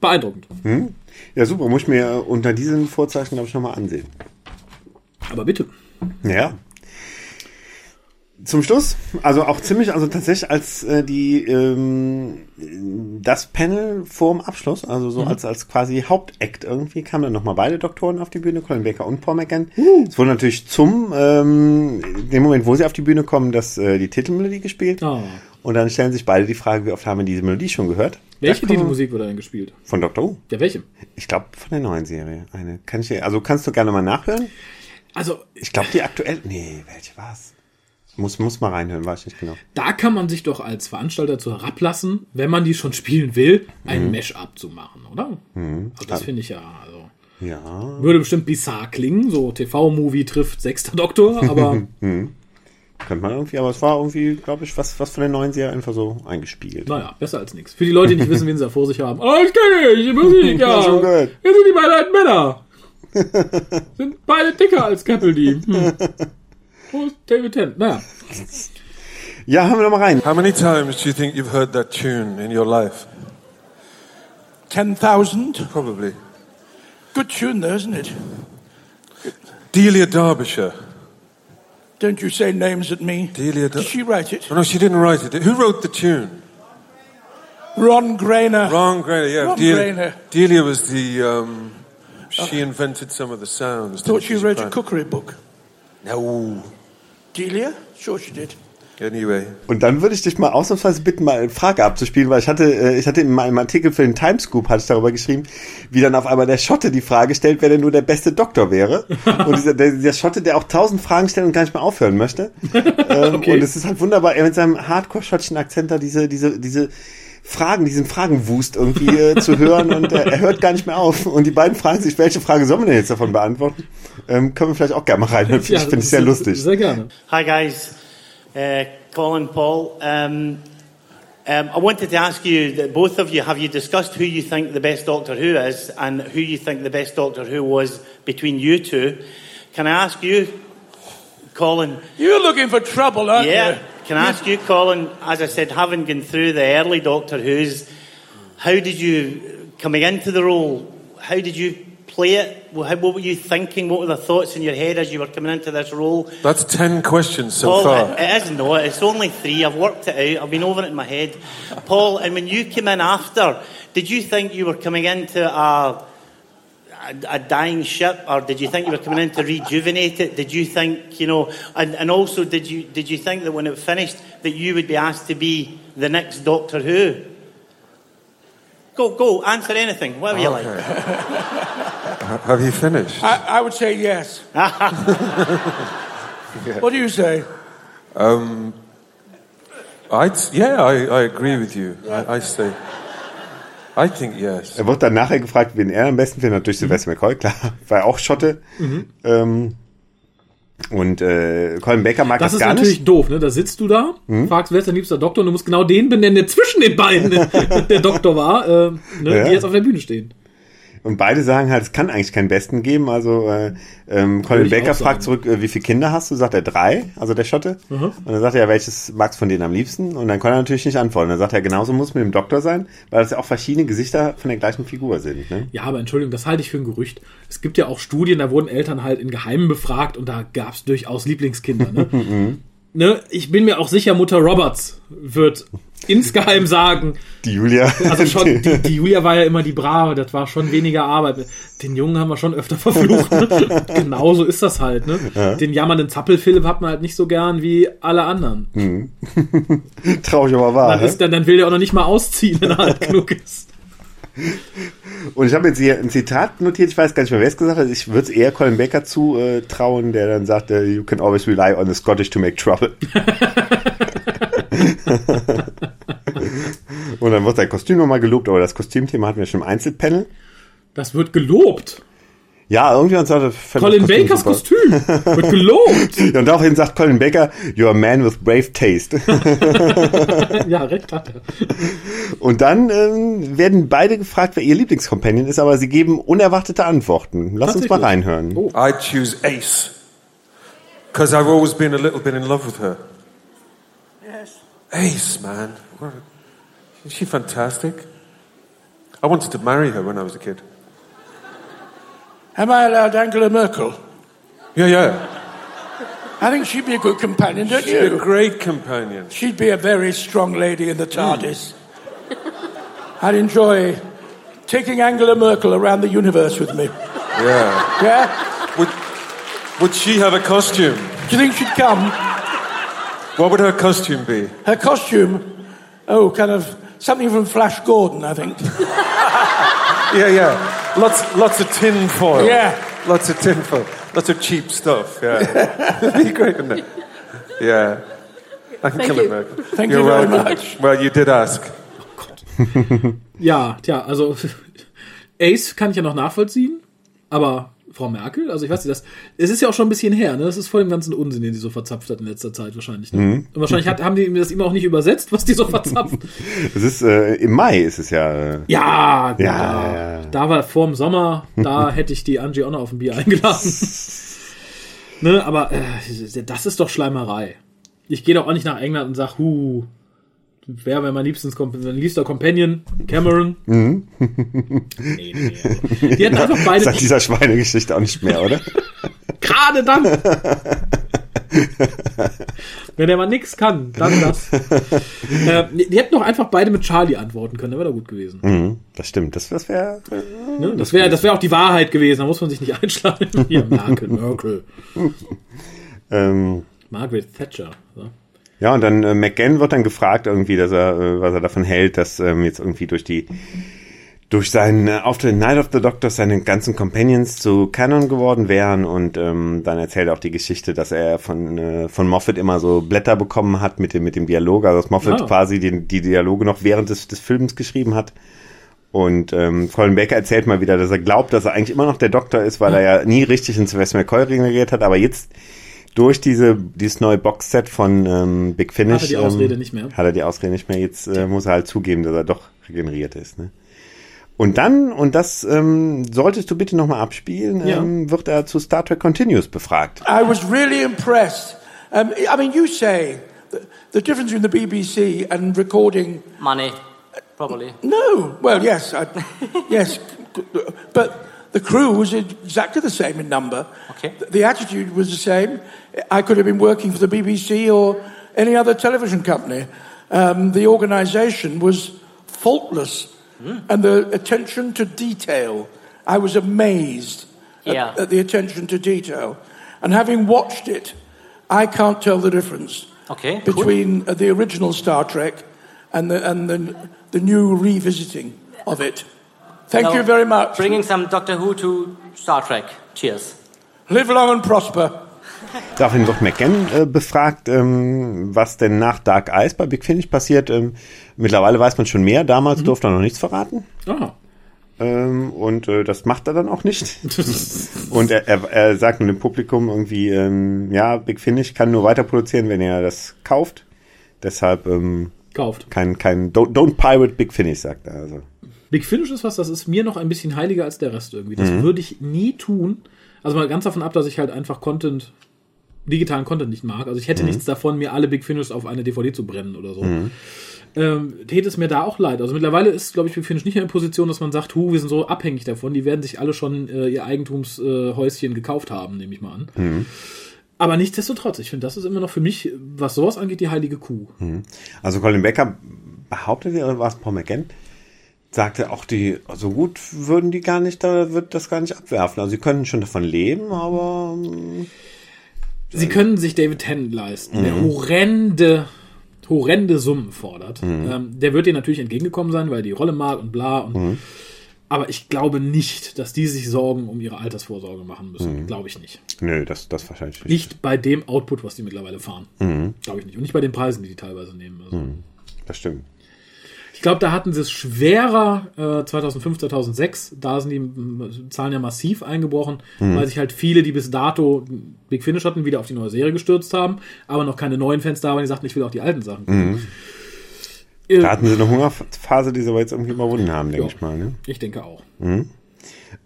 Beeindruckend. Ja, super. Muss ich mir unter diesen Vorzeichen, glaube ich, nochmal ansehen. Aber bitte. Ja. Zum Schluss, also auch ziemlich, also tatsächlich als äh, die ähm, das Panel vorm Abschluss, also so als als quasi Hauptakt irgendwie, kamen dann nochmal beide Doktoren auf die Bühne, Colin Baker und Paul McGann. Es wurde natürlich zum ähm, dem Moment, wo sie auf die Bühne kommen, dass äh, die Titelmelodie gespielt. Ah. Und dann stellen sich beide die Frage, wie oft haben wir diese Melodie schon gehört? Welche Titelmusik wurde denn gespielt? Von Dr. Who. Ja, welche? Ich glaube von der neuen Serie. Eine kann ich also kannst du gerne mal nachhören? Also, Ich glaube die aktuell. Nee, welche war's? Muss muss mal reinhören, weiß ich nicht genau. da kann man sich doch als Veranstalter zu herablassen, wenn man die schon spielen will, ein Mhm. Mash-up zu machen, oder? Also das finde ich ja, also Ja. würde bestimmt bizarr klingen, so TV-Movie trifft Sechster Doktor, aber <laughs> Könnte man irgendwie, aber es war irgendwie, glaube ich, was, was von neuen Serie einfach so eingespielt. naja, besser als nichts. Für die Leute, die nicht wissen, wen sie da vor sich haben. <laughs> Oh, ich kenne ich, die Musik, ja. Schon gehört. Hier sind die beiden alten Männer. <laughs> sind beide dicker als Capaldi. Hm. Prost, David Tennant. Naja, Ja, hören wir noch mal rein. How many times do you think you've heard that tune in your life? 10,000. Probably. Good tune, though, isn't it? Delia Derbyshire. Don't you say names at me. Delia Dar- Did she write it? Oh, no, she didn't write it. Who wrote the tune? Ron Grainer. Ron Grainer, yeah. Ron Delia, Grainer. Delia was the. Um, she invented some of the sounds. Thought didn't wrote a cookery book. No. Delia? Sure she did. Anyway. Und dann würde ich dich mal ausnahmsweise bitten, mal eine Frage abzuspielen, weil ich hatte, äh, ich hatte in meinem Artikel für den Timescoop hatte ich darüber geschrieben, wie dann auf einmal der Schotte die Frage stellt, wer denn nur der beste Doktor wäre. <laughs> Und dieser, der, der Schotte, der auch tausend Fragen stellt und gar nicht mehr aufhören möchte. <laughs> Ähm, Okay. Und es ist halt wunderbar, er mit seinem hardcore-schottischen Akzent da diese, diese, diese Fragen, diesen Fragenwust irgendwie äh, zu hören und äh, er hört gar nicht mehr auf. Und die beiden fragen sich, welche Frage sollen wir denn jetzt davon beantworten? Ähm, können wir vielleicht auch gerne mal rein. <laughs> Finde ich, finde ich sehr lustig. Sehr gerne. Hi guys, uh, Colin, Paul. Um, um, I wanted to ask you, that both of you, have you discussed who you think the best Doctor Who is and who you think the best Doctor Who was between you two? Can I ask you, Colin? You're looking for trouble, aren't Yeah. you? Can I ask you, Colin? As I said, having gone through the early Doctor Who's, how did you coming into the role? How did you play it? What were you thinking? What were the thoughts in your head as you were coming into this role? That's 10 questions so Paul, far. it, it is not. It's only three. I've worked it out. I've been over it in my head. Paul, and when you came in after, did you think you were coming into a, a, a dying ship, or did you think you were coming in to rejuvenate it? Did you think, you know, and, and also did you did you think that when it finished that you would be asked to be the next Doctor Who? Go, go, answer anything, whatever you like. <laughs> Have you finished? I, I would say yes. <laughs> What do you say? Um, I'd, yeah, I, I agree with you. I, I say. I think yes. Er wurde dann nachher gefragt, wen er am besten findet. Natürlich Sylvester McCoy, klar. <laughs> War ja auch Schotte. Ähm, und äh, Colin Baker mag Das das, ist gar natürlich nicht. doof, ne? Da sitzt du da, Mhm. fragst, wer ist dein liebster Doktor und du musst genau den benennen, der zwischen den beiden <laughs> der Doktor war, äh, ne? Ja. die jetzt auf der Bühne stehen. Und beide sagen halt, es kann eigentlich keinen Besten geben. Also äh, ähm, Colin Baker fragt zurück, äh, wie viele Kinder hast du? Sagt er drei, also der Schotte. Mhm. Und dann sagt er, ja, welches magst du von denen am liebsten? Und dann kann er natürlich nicht antworten. Dann sagt er, genauso muss mit dem Doktor sein, weil das ja auch verschiedene Gesichter von der gleichen Figur sind. Ne? Ja, aber Entschuldigung, das halte ich für ein Gerücht. Es gibt ja auch Studien, da wurden Eltern halt in Geheimen befragt und da gab es durchaus Lieblingskinder. Ne? <laughs> ne? Ich bin mir auch sicher, Mutter Roberts wird insgeheim sagen, Die Julia. also schon, <laughs> die, die Julia war ja immer die Brave, das war schon weniger Arbeit. Den Jungen haben wir schon öfter <laughs> verflucht. Ne? Genauso ist das halt. Ne? Den jammernden Zappel-Philipp hat man halt nicht so gern wie alle anderen. <laughs> Traurig aber wahr. Dann, ist, dann, dann will der auch noch nicht mal ausziehen, wenn er alt genug ist. Und ich habe jetzt hier ein Zitat notiert, ich weiß gar nicht mehr, wer es gesagt hat. Ich würde es eher Colin Baker zutrauen, der dann sagte, you can always rely on the Scottish to make trouble. Und dann wird sein Kostüm nochmal gelobt, aber das Kostümthema hatten wir schon im Einzelpanel. Das wird gelobt. Ja, irgendjemand sagte, Colin das Bakers super. Kostüm wird gelobt. <laughs> Ja, und daraufhin sagt Colin Baker, you're a man with brave taste. <laughs> ja, recht hat er. Und dann ähm, werden beide gefragt, wer ihr Lieblingscompanion ist, aber sie geben unerwartete Antworten. Lass uns mal reinhören. Oh. I'd choose Ace. Because I've always been a little bit in love with her. Yes. Ace, man. What a- Isn't she fantastic? I wanted to marry her when I was a kid. Am I allowed Angela Merkel? Yeah, yeah. I think she'd be a good companion, don't you? She's a great companion. She'd be a very strong lady in the hmm. TARDIS. I'd enjoy taking Angela Merkel around the universe with me. Yeah. Yeah? Would, would she have a costume? Do you think she'd come? What would her costume be? Her costume, oh, kind of something from Flash Gordon, I think. <laughs> Yeah, yeah. Lots, lots of tin foil. Yeah. Lots of tin foil. Lots of cheap stuff. Yeah. <laughs> It'd be great, wouldn't it? Yeah. I Angela Merkel. Thank You're you very welcome. much. Well, you did ask. <laughs> Ja, tja, also Ace kann ich ja noch nachvollziehen, aber Frau Merkel, also ich weiß nicht, das, es ist ja auch schon ein bisschen her, ne? Das ist voll dem ganzen Unsinn, den sie so verzapft hat in letzter Zeit wahrscheinlich. Ne? Und wahrscheinlich hat, haben die mir das immer auch nicht übersetzt, was die so verzapfen. <laughs> Es ist, äh, im Mai ist es ja. Äh, ja, ja, Ja, ja. da war vorm Sommer, da <laughs> hätte ich die Angie auch noch auf ein Bier eingeladen. <laughs> ne, aber äh, das ist doch Schleimerei. Ich gehe doch auch nicht nach England und sag, hu, wer wäre mein, liebstes, mein liebster Companion? Cameron? nee, nee, nee. Die hätten einfach beide Seit dieser Schweinegeschichte auch nicht mehr, oder? <laughs> Gerade dann. Wenn er mal nix kann, dann das. <laughs> äh, die hätten doch einfach beide mit Charlie antworten können, das wäre doch gut gewesen. Mhm, das stimmt. Das, das wäre. Ne? Das wäre das wär auch die Wahrheit gewesen, da muss man sich nicht <laughs> einschlagen. Hier, Merkel, Merkel. Ähm, Margaret Thatcher. Ja, und dann äh, McGann wird dann gefragt, irgendwie, dass er, äh, was er davon hält, dass ähm, jetzt irgendwie durch die durch seinen äh, Auftritt in Night of the Doctors seine ganzen Companions zu Canon geworden wären und ähm, dann erzählt er auch die Geschichte, dass er von äh, von Moffat immer so Blätter bekommen hat mit dem mit dem Dialog, also dass Moffat Ah. quasi den, die Dialoge noch während des, des Films geschrieben hat. Und ähm, Colin Baker erzählt mal wieder, dass er glaubt, dass er eigentlich immer noch der Doktor ist, weil er ja nie richtig in Sylvester McCoy regeneriert hat, aber jetzt durch diese dieses neue Boxset von ähm, Big Finish Hat er die Ausrede nicht mehr. Hat er die Ausrede nicht mehr. Jetzt äh, muss er halt zugeben, dass er doch regeneriert ist. Ne? Und dann, und das ähm, solltest du bitte nochmal abspielen, Ja. ähm, wird er zu Star Trek Continuous befragt. I was really impressed. Um, I mean, you say the, the difference between the BBC and recording. Money, probably. No, well, yes, I, yes, <laughs> but the crew was exactly the same in number. Okay. The attitude was the same. I could have been working for the BBC or any other television company. Um, the organisation was faultless, and the attention to detail. I was amazed at- Yeah. at the attention to detail, and having watched it, I can't tell the difference Okay, cool. between uh, the original Star Trek and the and the the new revisiting of it. Thank Now, you very much. Bringing some Doctor Who to Star Trek. Cheers. Live long and prosper. Daraufhin wird McGann äh, befragt, ähm, was denn nach Dark Eyes bei Big Finish passiert. Ähm, mittlerweile weiß man schon mehr, damals durfte er noch nichts verraten. Ah. Ähm, und äh, das macht er dann auch nicht. <laughs> und er, er, er sagt nur dem Publikum irgendwie, ähm, ja, Big Finish kann nur weiter produzieren, wenn er das kauft. Deshalb ähm, Kauft. kein, kein don't, don't pirate Big Finish, sagt er. Also. Big Finish ist was, das ist mir noch ein bisschen heiliger als der Rest irgendwie. Das würde ich nie tun. Also mal ganz davon ab, dass ich halt einfach Content, digitalen Content nicht mag. Also ich hätte nichts davon, mir alle Big Finishes auf eine DVD zu brennen oder so. Ähm, täte es mir da auch leid. Also mittlerweile ist, glaube ich, Big Finish nicht mehr in Position, dass man sagt, hu, wir sind so abhängig davon. Die werden sich alle schon äh, ihr Eigentumshäuschen gekauft haben, nehme ich mal an. Aber nichtsdestotrotz, ich finde, das ist immer noch für mich, was sowas angeht, die heilige Kuh. Also Colin Becker behauptet, oder war es Paul McGann? Sagte auch die, so gut würden die gar nicht, da wird das gar nicht abwerfen. Also sie können schon davon leben, aber ähm, Sie können sich David Tennant leisten, der horrende, horrende Summen fordert. Ähm, der wird dir natürlich entgegengekommen sein, weil die Rolle mag und bla. Und, Aber ich glaube nicht, dass die sich Sorgen um ihre Altersvorsorge machen müssen. Glaube ich nicht. Nö, das, das wahrscheinlich nicht. Nicht bei dem Output, was die mittlerweile fahren. Glaube ich nicht. Und nicht bei den Preisen, die die teilweise nehmen. Also. Das stimmt. Ich glaube, da hatten sie es schwerer äh, 2005, 2006. Da sind die m, Zahlen ja massiv eingebrochen, weil sich halt viele, die bis dato Big Finish hatten, wieder auf die neue Serie gestürzt haben, aber noch keine neuen Fans da waren, die sagten, ich will auch die alten Sachen. gucken. Äh, Da hatten sie eine Hungerphase, die sie aber jetzt irgendwie überwunden haben, denke Ja. ich mal. Ne? ich denke auch.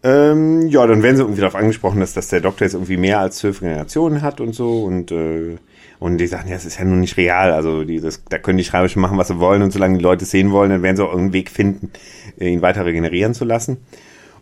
Ähm, ja, dann werden sie irgendwie darauf angesprochen, dass, dass der Doktor jetzt irgendwie mehr als zwölf Generationen hat und so und äh, und die sagen, ja, es ist ja nun nicht real, also dieses, da können die Schreiber schon machen, was sie wollen und solange die Leute es sehen wollen, dann werden sie auch irgendeinen Weg finden, ihn weiter regenerieren zu lassen.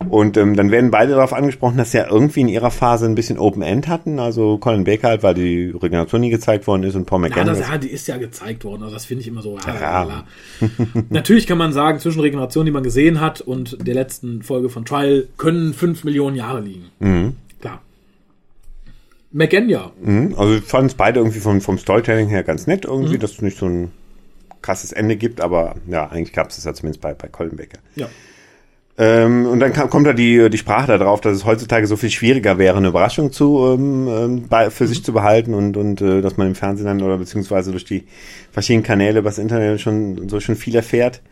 Und ähm, dann werden beide darauf angesprochen, dass sie ja irgendwie in ihrer Phase ein bisschen Open End hatten, also Colin Baker halt, weil die Regeneration nie gezeigt worden ist und Paul Ja, McGann. das, ja, die ist ja gezeigt worden. Also das finde ich immer so. Ja, Ja. <laughs> Natürlich kann man sagen, zwischen Regeneration, die man gesehen hat, und der letzten Folge von Trial können fünf Millionen Jahre liegen. Klar. McGann ja. Mhm, Also ich fand es beide irgendwie vom, vom Storytelling her ganz nett irgendwie, dass es nicht so ein krasses Ende gibt, aber ja, eigentlich gab es das ja zumindest bei, bei Colin Baker. Ja. Ähm, und dann kam, kommt da die, die Sprache da drauf, dass es heutzutage so viel schwieriger wäre, eine Überraschung zu, ähm, ähm, bei, für sich zu behalten und, und äh, dass man im Fernsehen dann oder beziehungsweise durch die verschiedenen Kanäle übers Internet schon so schon viel erfährt.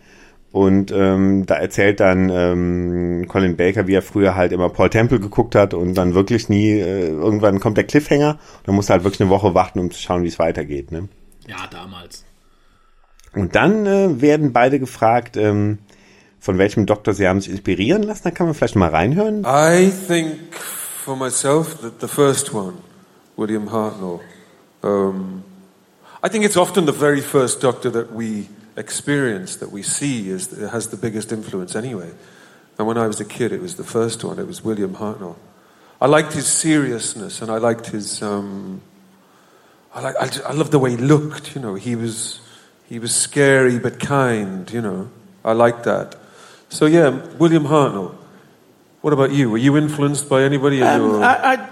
Und ähm, da erzählt dann ähm, Colin Baker, wie er früher halt immer Paul Temple geguckt hat und dann wirklich nie, äh, irgendwann kommt der Cliffhanger, dann muss er halt wirklich eine Woche warten, um zu schauen, wie es weitergeht. Ne? Ja, damals. Und dann äh, werden beide gefragt, ähm, von welchem Doktor sie haben sich inspirieren lassen. Da kann man vielleicht mal reinhören. I think for myself that the first one, William Hartnell, um, I think it's often the very first Doctor that we experience, that we see, is, has the biggest influence anyway. And when I was a kid, it was the first one, it was William Hartnell. I liked his seriousness and I liked his. Um, I, like, I, just, I loved the way he looked, you know. He was, he was scary but kind, you know. I liked that. So, yeah, William Hartnell. What about you? Were you influenced by anybody in Um, your... I, I,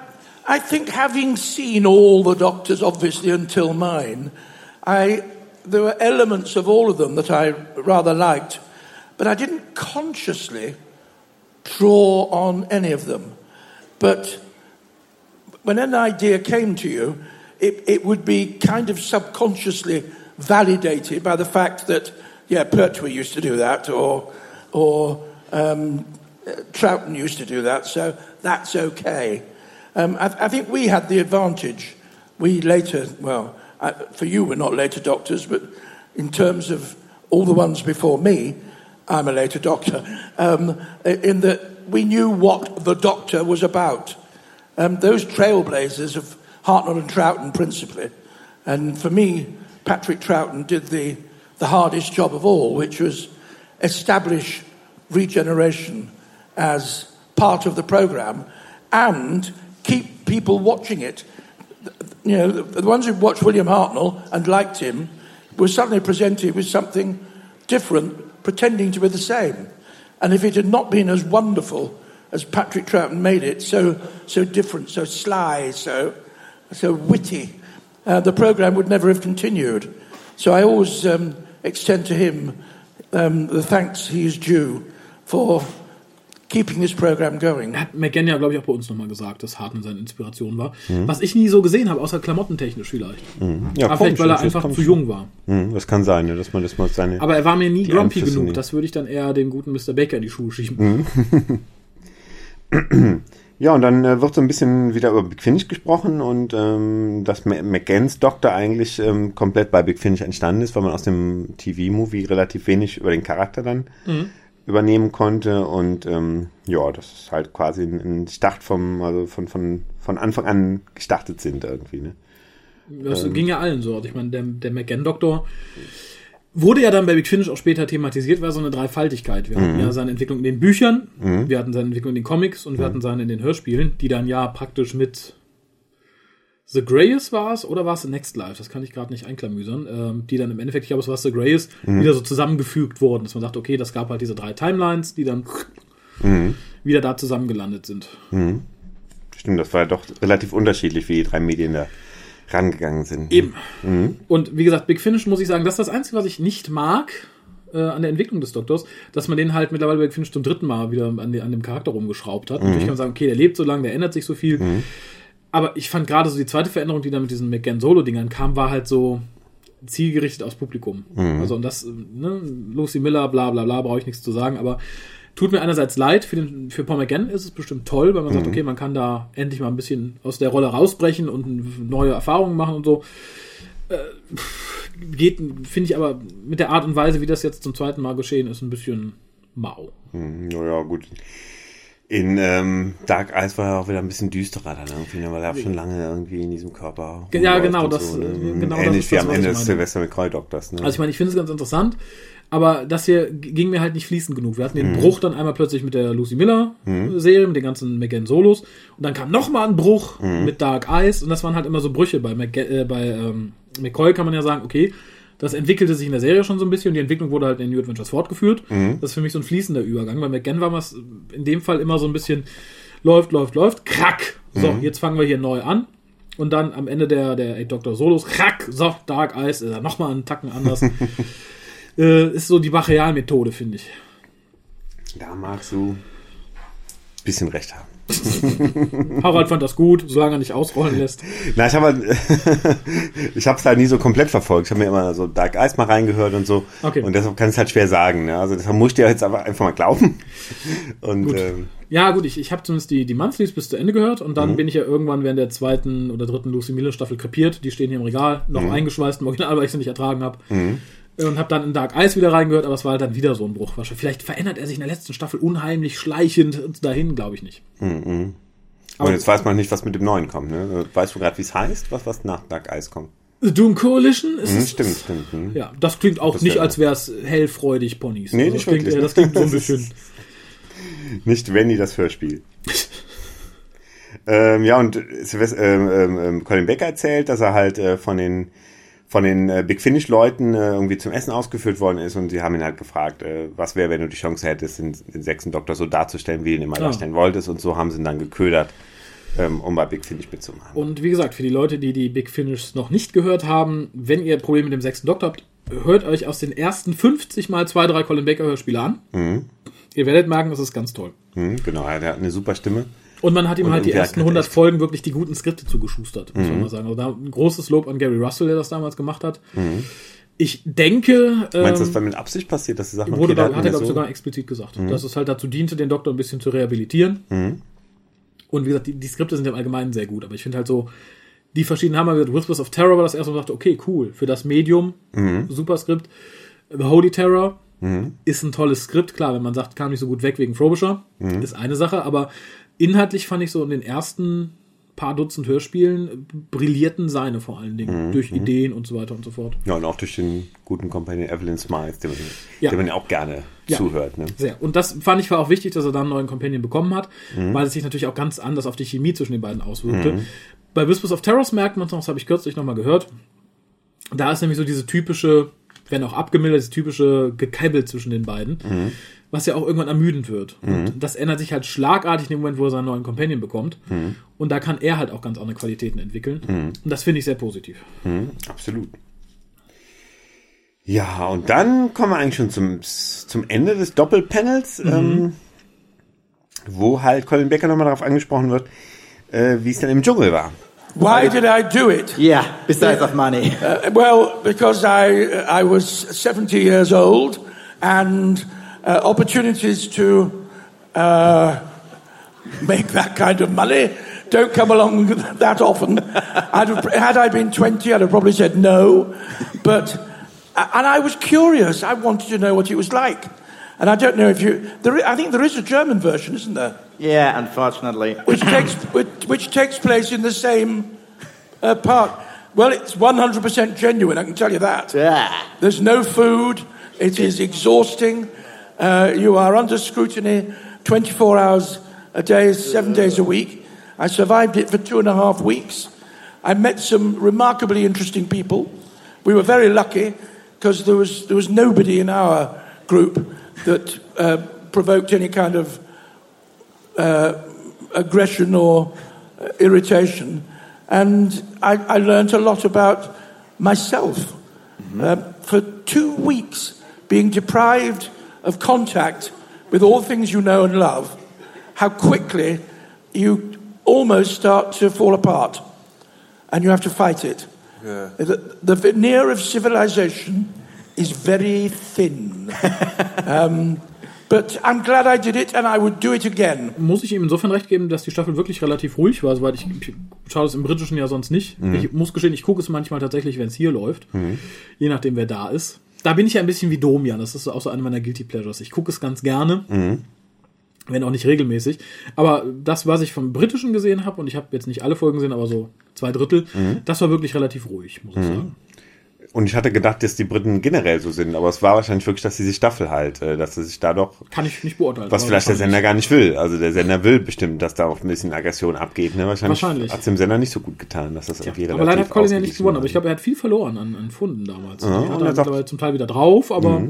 I think having seen all the doctors, obviously until mine, I, there were elements of all of them that I rather liked, but I didn't consciously draw on any of them. But when an idea came to you, it, it would be kind of subconsciously validated by the fact that, yeah, Pertwee used to do that, or, or um, Troughton used to do that, so that's okay. Um, I, I think we had the advantage. We later, well, I, for you, we're not later doctors, but in terms of all the ones before me, I'm a later doctor, um, in that we knew what the doctor was about. Um, those trailblazers of Hartnell and Troughton principally, and for me, Patrick Troughton did the, the hardest job of all, which was establish regeneration as part of the program and keep people watching it. You know, the, ones who watched William Hartnell and liked him were suddenly presented with something different, pretending to be the same. And if it had not been as wonderful as Patrick Troughton made it, so, so different, so sly, so, so witty, uh, the program would never have continued. So I always um, extend to him um, the thanks he is due for keeping this program going. Hat McGann ja, glaube ich, auch bei uns nochmal gesagt, dass Hartnell seine Inspiration war. Was ich nie so gesehen habe, außer klamottentechnisch vielleicht. Ja, Aber vielleicht, weil er einfach zu jung war. Mhm, das kann sein, dass man das mal seine. Aber er war mir nie grumpy Einflüsse genug. nie. Das würde ich dann eher dem guten Mr. Baker in die Schuhe schieben. <clears throat> Ja, und dann äh, wird so ein bisschen wieder über Big Finish gesprochen und ähm, dass McGanns Doktor eigentlich ähm, komplett bei Big Finish entstanden ist, weil man aus dem TV-Movie relativ wenig über den Charakter dann übernehmen konnte und ähm, ja, das ist halt quasi ein, Start vom, also von, von, von Anfang an gestartet sind irgendwie, ne? Das ging ja allen so. Also ich meine, der, der McGann-Doktor wurde ja dann bei Big Finish auch später thematisiert, war so eine Dreifaltigkeit. Wir hatten ja seine Entwicklung in den Büchern, wir hatten seine Entwicklung in den Comics und wir hatten seine in den Hörspielen, die dann ja praktisch mit The Greyes war es oder war es Next Life? Das kann ich gerade nicht einklamüsern. Ähm, die dann im Endeffekt, ich glaube, es war The Greyes, wieder so zusammengefügt wurden, dass man sagt, okay, das gab halt diese drei Timelines, die dann wieder da zusammengelandet sind. Stimmt, das war ja doch relativ unterschiedlich, wie die drei Medien da rangegangen sind. Eben. Und wie gesagt, Big Finish muss ich sagen, das ist das Einzige, was ich nicht mag äh, an der Entwicklung des Doktors, dass man den halt mittlerweile bei Big Finish zum dritten Mal wieder an, die, an dem Charakter rumgeschraubt hat. Natürlich kann man sagen, okay, der lebt so lange, der ändert sich so viel. Aber ich fand gerade so die zweite Veränderung, die dann mit diesen McGann-Solo-Dingern kam, war halt so zielgerichtet aufs Publikum. Also und das, ne, Lucy Miller, bla bla bla, brauche ich nichts zu sagen, aber tut mir einerseits leid, für, den, für Paul McGann ist es bestimmt toll, weil man sagt, okay, man kann da endlich mal ein bisschen aus der Rolle rausbrechen und neue Erfahrungen machen und so. Äh, geht, finde ich aber mit der Art und Weise, wie das jetzt zum zweiten Mal geschehen ist, ein bisschen mau. Naja, gut. In ähm, Dark Eyes war er auch wieder ein bisschen düsterer dann irgendwie, ne, weil er schon lange irgendwie in diesem Körper. Ja, genau, das- ne? genau das Ähnlich ist wie das, am Ende des meine. Sylvester McCoy Doktors. Ne? Also ich meine, ich finde es ganz interessant, aber das hier ging mir halt nicht fließend genug. Wir hatten den Mhm. Bruch dann einmal plötzlich mit der Lucy Miller Serie, mit den ganzen McGann Solos und dann kam noch mal ein Bruch Mhm. mit Dark Eyes und das waren halt immer so Brüche. Bei, McG äh, bei ähm, McCoy kann man ja sagen, okay, das entwickelte sich in der Serie schon so ein bisschen und die Entwicklung wurde halt in New Adventures fortgeführt. Mhm. Das ist für mich so ein fließender Übergang. Bei McGann war es in dem Fall immer so ein bisschen läuft, läuft, läuft, krack. So, Mhm. jetzt fangen wir hier neu an. Und dann am Ende der, der Eight Doctor Solos, krack, so, Dark Eyes, ist er nochmal einen Tacken anders. <laughs> äh, ist so die Bacheal-Methode, finde ich. Da magst du ein bisschen recht haben. <laughs> Harald fand das gut, solange er nicht ausrollen lässt. Na, ich habe halt, <laughs> ich habe es halt nie so komplett verfolgt. Ich habe mir immer so Dark Eyes mal reingehört und so. Okay. Und deshalb kann ich es halt schwer sagen. Ne? Also deshalb muss ich dir jetzt aber einfach mal glauben. <laughs> Und ähm, Ja, gut, ich, ich habe zumindest die, die Monthlies bis zu Ende gehört und Mhm. dann bin ich ja irgendwann während der zweiten oder dritten Lucy Miller Staffel krepiert. Die stehen hier im Regal, noch Mhm. eingeschweißt im Original, weil ich sie nicht ertragen habe. Und habe dann in Dark Eyes wieder reingehört, aber es war halt dann wieder so ein Bruch. Vielleicht verändert er sich in der letzten Staffel unheimlich schleichend dahin, glaube ich nicht. und jetzt weiß man nicht, was mit dem Neuen kommt. Ne? Weißt du gerade, wie es heißt, was, was nach Dark Eyes kommt? The Doom Coalition ist Hm, es. stimmt, stimmt. Hm. Ja, das klingt auch Das nicht, wär- als wäre es hellfreudig Ponys. Nee, Also nicht das klingt, wirklich. äh, Das klingt so ein <laughs> bisschen. Nicht Wendy, das Hörspiel. <laughs> ähm, ja, und ähm, ähm, ähm, Colin Becker erzählt, dass er halt äh, von den von den äh, Big Finish Leuten äh, irgendwie zum Essen ausgeführt worden ist und sie haben ihn halt gefragt, äh, was wäre, wenn du die Chance hättest, den, den sechsten Doktor so darzustellen, wie du ihn immer Ah. darstellen wolltest und so haben sie ihn dann geködert, ähm, um bei Big Finish mitzumachen. Und wie gesagt, für die Leute, die die Big Finish noch nicht gehört haben, wenn ihr Probleme mit dem sechsten Doktor habt, hört euch aus den ersten 50 mal zwei, drei Colin Baker Hörspiele an. Mhm. Ihr werdet merken, das ist ganz toll. Hm, genau, er hat eine super Stimme. Und man hat ihm Und halt die ersten er 100 echt- Folgen wirklich die guten Skripte zugeschustert, muss Mhm. man mal sagen. Also da ein großes Lob an Gary Russell, der das damals gemacht hat. Ich denke, ähm, Meinst du, das war mit Absicht passiert, dass sie sagen, wurde, da da, hat er, glaube ich, sogar explizit gesagt, dass es halt dazu diente, den Doktor ein bisschen zu rehabilitieren. Und wie gesagt, die, die Skripte sind im Allgemeinen sehr gut, aber ich finde halt so, die verschiedenen haben wir gesagt, Whispers of Terror war das erste, wo sagte, okay, cool, für das Medium, super Skript. The Holy Terror ist ein tolles Skript, klar, wenn man sagt, kam nicht so gut weg wegen Frobisher, ist eine Sache, aber inhaltlich fand ich so in den ersten paar Dutzend Hörspielen brillierten seine vor allen Dingen, durch Ideen und so weiter und so fort. Ja, und auch durch den guten Companion Evelyn Smiles, dem, Ja. man ja auch gerne Ja. zuhört. Ne? Sehr. Und das fand ich war auch wichtig, dass er dann einen neuen Companion bekommen hat, weil es sich natürlich auch ganz anders auf die Chemie zwischen den beiden auswirkte. Bei Whispers of Terrors merkt man es noch, das habe ich kürzlich nochmal gehört. Da ist nämlich so diese typische, wenn auch abgemildert, dieses typische Gekeibel zwischen den beiden, was ja auch irgendwann ermüdend wird. Und das ändert sich halt schlagartig in dem Moment, wo er seinen neuen Companion bekommt. Und da kann er halt auch ganz andere Qualitäten entwickeln. Und das finde ich sehr positiv. Absolut. Ja, und dann kommen wir eigentlich schon zum, zum Ende des Doppelpanels, ähm, wo halt Colin Becker nochmal darauf angesprochen wird, äh, wie es dann im Dschungel war. Why did I do it? Yeah, besides of money. Uh, well, because I I was 70 years old, and uh, opportunities to uh, make that kind of money don't come along that often. I'd have, had I been 20, I'd have probably said no, but and I was curious. I wanted to know what it was like, and I don't know if you. There, I think there is a German version, isn't there? Yeah, unfortunately. which takes which, which takes place in the same uh, park. Well, it's 100% genuine. I can tell you that. Yeah. There's no food. It is exhausting. Uh, you are under scrutiny 24 hours a day, seven days a week. I survived it for two and a half weeks. I met some remarkably interesting people. We were very lucky because there was, there was nobody in our group that uh, provoked any kind of uh, aggression or uh, irritation. and I, I learned a lot about myself. Uh, for two weeks, being deprived of contact with all things you know and love, how quickly you almost start to fall apart, and you have to fight it. Yeah. The, the veneer of civilization is very thin. <laughs> um, but I'm glad I did it, and I would do it again. Muss ich ihm insofern recht geben, dass die Staffel wirklich relativ ruhig war, soweit ich, ich schaue es im Britischen ja sonst nicht. Ich muss gestehen, ich gucke es manchmal tatsächlich, wenn es hier läuft. Je nachdem, wer da ist. Da bin ich ja ein bisschen wie Domian, das ist auch so eine meiner Guilty Pleasures. Ich gucke es ganz gerne. Wenn auch nicht regelmäßig. Aber das, was ich vom Britischen gesehen habe, und ich habe jetzt nicht alle Folgen gesehen, aber so zwei Drittel, das war wirklich relativ ruhig, muss ich sagen. Und ich hatte gedacht, dass die Briten generell so sind, aber es war wahrscheinlich wirklich, dass diese Staffel halt, äh, dass sie sich da doch, Kann ich nicht beurteilen. was vielleicht der. Sender gar nicht will. Also der Sender will bestimmt, dass da auch ein bisschen Aggression abgeht. Ne? Wahrscheinlich, Wahrscheinlich. hat es dem Sender nicht so gut getan, dass das irgendwie Aber leider hat Colin ja nicht gewonnen. Aber ich glaube, er hat viel verloren an, an Funden damals. Ja, hat er mittlerweile zum Teil wieder drauf, aber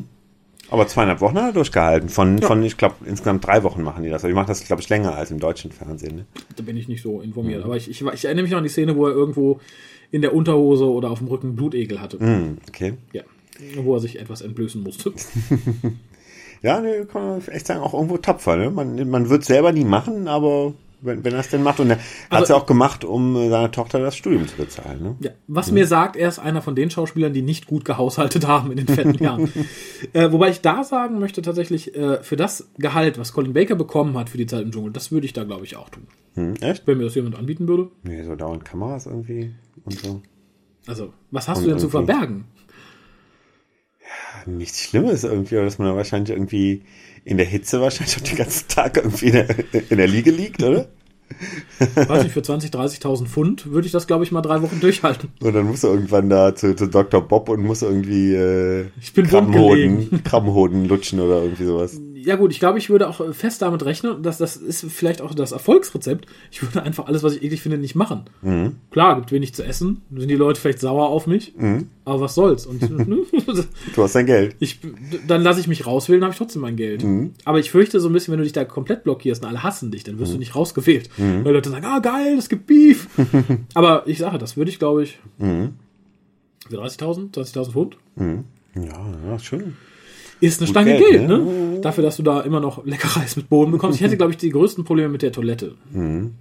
Aber zweieinhalb Wochen hat er durchgehalten. Von, Ja. von ich glaube, insgesamt drei Wochen machen die das. Aber die machen das, glaube ich, länger als im deutschen Fernsehen. Ne? da bin ich nicht so informiert. Aber ich, ich, ich erinnere mich noch an die Szene, wo er irgendwo in der Unterhose oder auf dem Rücken Blutegel hatte. Hm, okay. Ja. Wo er sich etwas entblößen musste. <laughs> Ja, ne, kann man echt sagen, auch irgendwo tapfer. Ne? Man, man wird selber nie machen, aber wenn, wenn er es denn macht. Und er hat es Also- ja auch gemacht, um äh, seiner Tochter das Studium zu bezahlen. Ne? Ja, was mir sagt, er ist einer von den Schauspielern, die nicht gut gehaushaltet haben in den fetten Jahren. <laughs> äh, wobei ich da sagen möchte, tatsächlich, äh, für das Gehalt, was Colin Baker bekommen hat für die Zeit im Dschungel, das würde ich da, glaube ich, auch tun. Hm, echt? Wenn mir das jemand anbieten würde. Nee, so dauernd Kameras irgendwie und so. Also, was hast Und du denn zu verbergen? Nichts Schlimmes irgendwie, aber dass man da wahrscheinlich irgendwie in der Hitze wahrscheinlich auch den ganzen Tag irgendwie in der, in der Liege liegt, oder? Weiß nicht, für 20.000, 30.000 Pfund würde ich das, glaube ich, mal drei Wochen durchhalten. Und dann musst du irgendwann da zu, zu Dr. Bob und musst irgendwie äh, Ich bin wundgelegen. Krabbenhoden lutschen oder irgendwie sowas. Ja gut, ich glaube, ich würde auch fest damit rechnen, dass das ist vielleicht auch das Erfolgsrezept. Ich würde einfach alles, was ich eklig finde, nicht machen. Mhm. Klar, gibt wenig zu essen, sind die Leute vielleicht sauer auf mich, Mhm. aber was soll's? Und <laughs> Du hast dein Geld. ich, dann lasse ich mich rauswählen, habe ich trotzdem mein Geld. Mhm. Aber ich fürchte so ein bisschen, wenn du dich da komplett blockierst und alle hassen dich, dann wirst du nicht rausgewählt. Mhm. Weil Leute sagen, ah geil, es gibt Beef. <laughs> aber ich sage, das würde ich, glaube ich, Mhm. für 30.000, 20.000 Pfund. Mhm. Ja, ja, schön. Ist eine Gut Stange Geld, Geld, ne? ne? Dafür, dass du da immer noch Leckereis mit Boden bekommst. Ich hätte, glaube ich, die größten Probleme mit der Toilette. Mhm.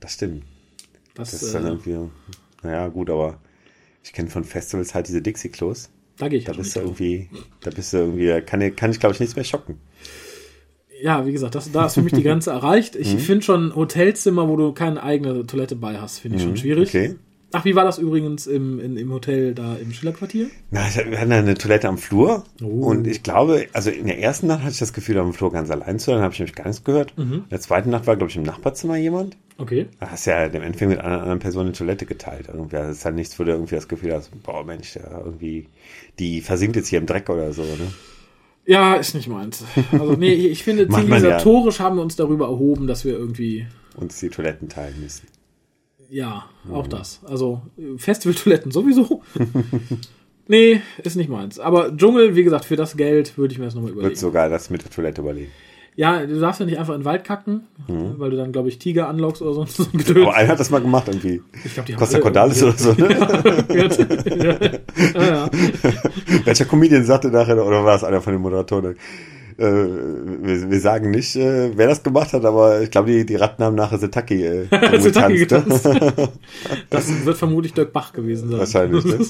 Das stimmt. Das, Das ist dann äh, irgendwie, naja, gut, aber ich kenne von Festivals halt diese Dixie-Klos. da gehe ich Da also bist du irgendwie, da bist du irgendwie, da kann, kann ich glaube ich nichts mehr schocken. Ja, wie gesagt, das, da ist für mich die <laughs> Grenze erreicht. Mhm. Ich finde schon Hotelzimmer, wo du keine eigene Toilette bei hast, finde ich schon Mhm, schwierig. okay. Ach, wie war das übrigens im, in, im Hotel da im Schillerquartier? Na, ich- wir hatten eine Toilette am Flur Oh. und ich glaube, also in der ersten Nacht hatte ich das Gefühl, am Flur ganz allein zu sein, dann habe ich nämlich gar nichts gehört. Mhm. In der zweiten Nacht war, glaube ich, im Nachbarzimmer jemand. Okay. Da hast ja im Endeffekt mit einer anderen Person eine Toilette geteilt. Irgendwie. Das ist halt nichts, wo du irgendwie das Gefühl hast, boah Mensch, der irgendwie, die versinkt jetzt hier im Dreck oder so. Ne? Ja, ist nicht meins. Also, nee, ich finde, <laughs> Macht man ja. zivilisatorisch haben wir uns darüber erhoben, dass wir irgendwie, Uns die Toiletten teilen müssen. Ja, auch das. Also, äh, Festivaltoiletten sowieso. <laughs> nee, ist nicht meins. Aber Dschungel, wie gesagt, für das Geld würde ich mir das nochmal überlegen. sogar das mit der Toilette überlegen. Ja, du darfst ja nicht einfach in den Wald kacken, Mhm. weil du dann, glaube ich, Tiger anlockst oder sonst <laughs> so ein Gedöns. Aber einer hat das mal gemacht irgendwie. Ich glaub, die haben Costa Cordalis oder so. Ne? <laughs> ja, ja, ja. Welcher Comedian sagte nachher, oder war es einer von den Moderatoren? Äh, wir, wir sagen nicht, äh, wer das gemacht hat, aber ich glaube, die, die Ratten haben nachher Setaki äh, <laughs> Setaki getanzt. <laughs> Das wird vermutlich Dirk Bach gewesen sein. Wahrscheinlich, ne? <laughs>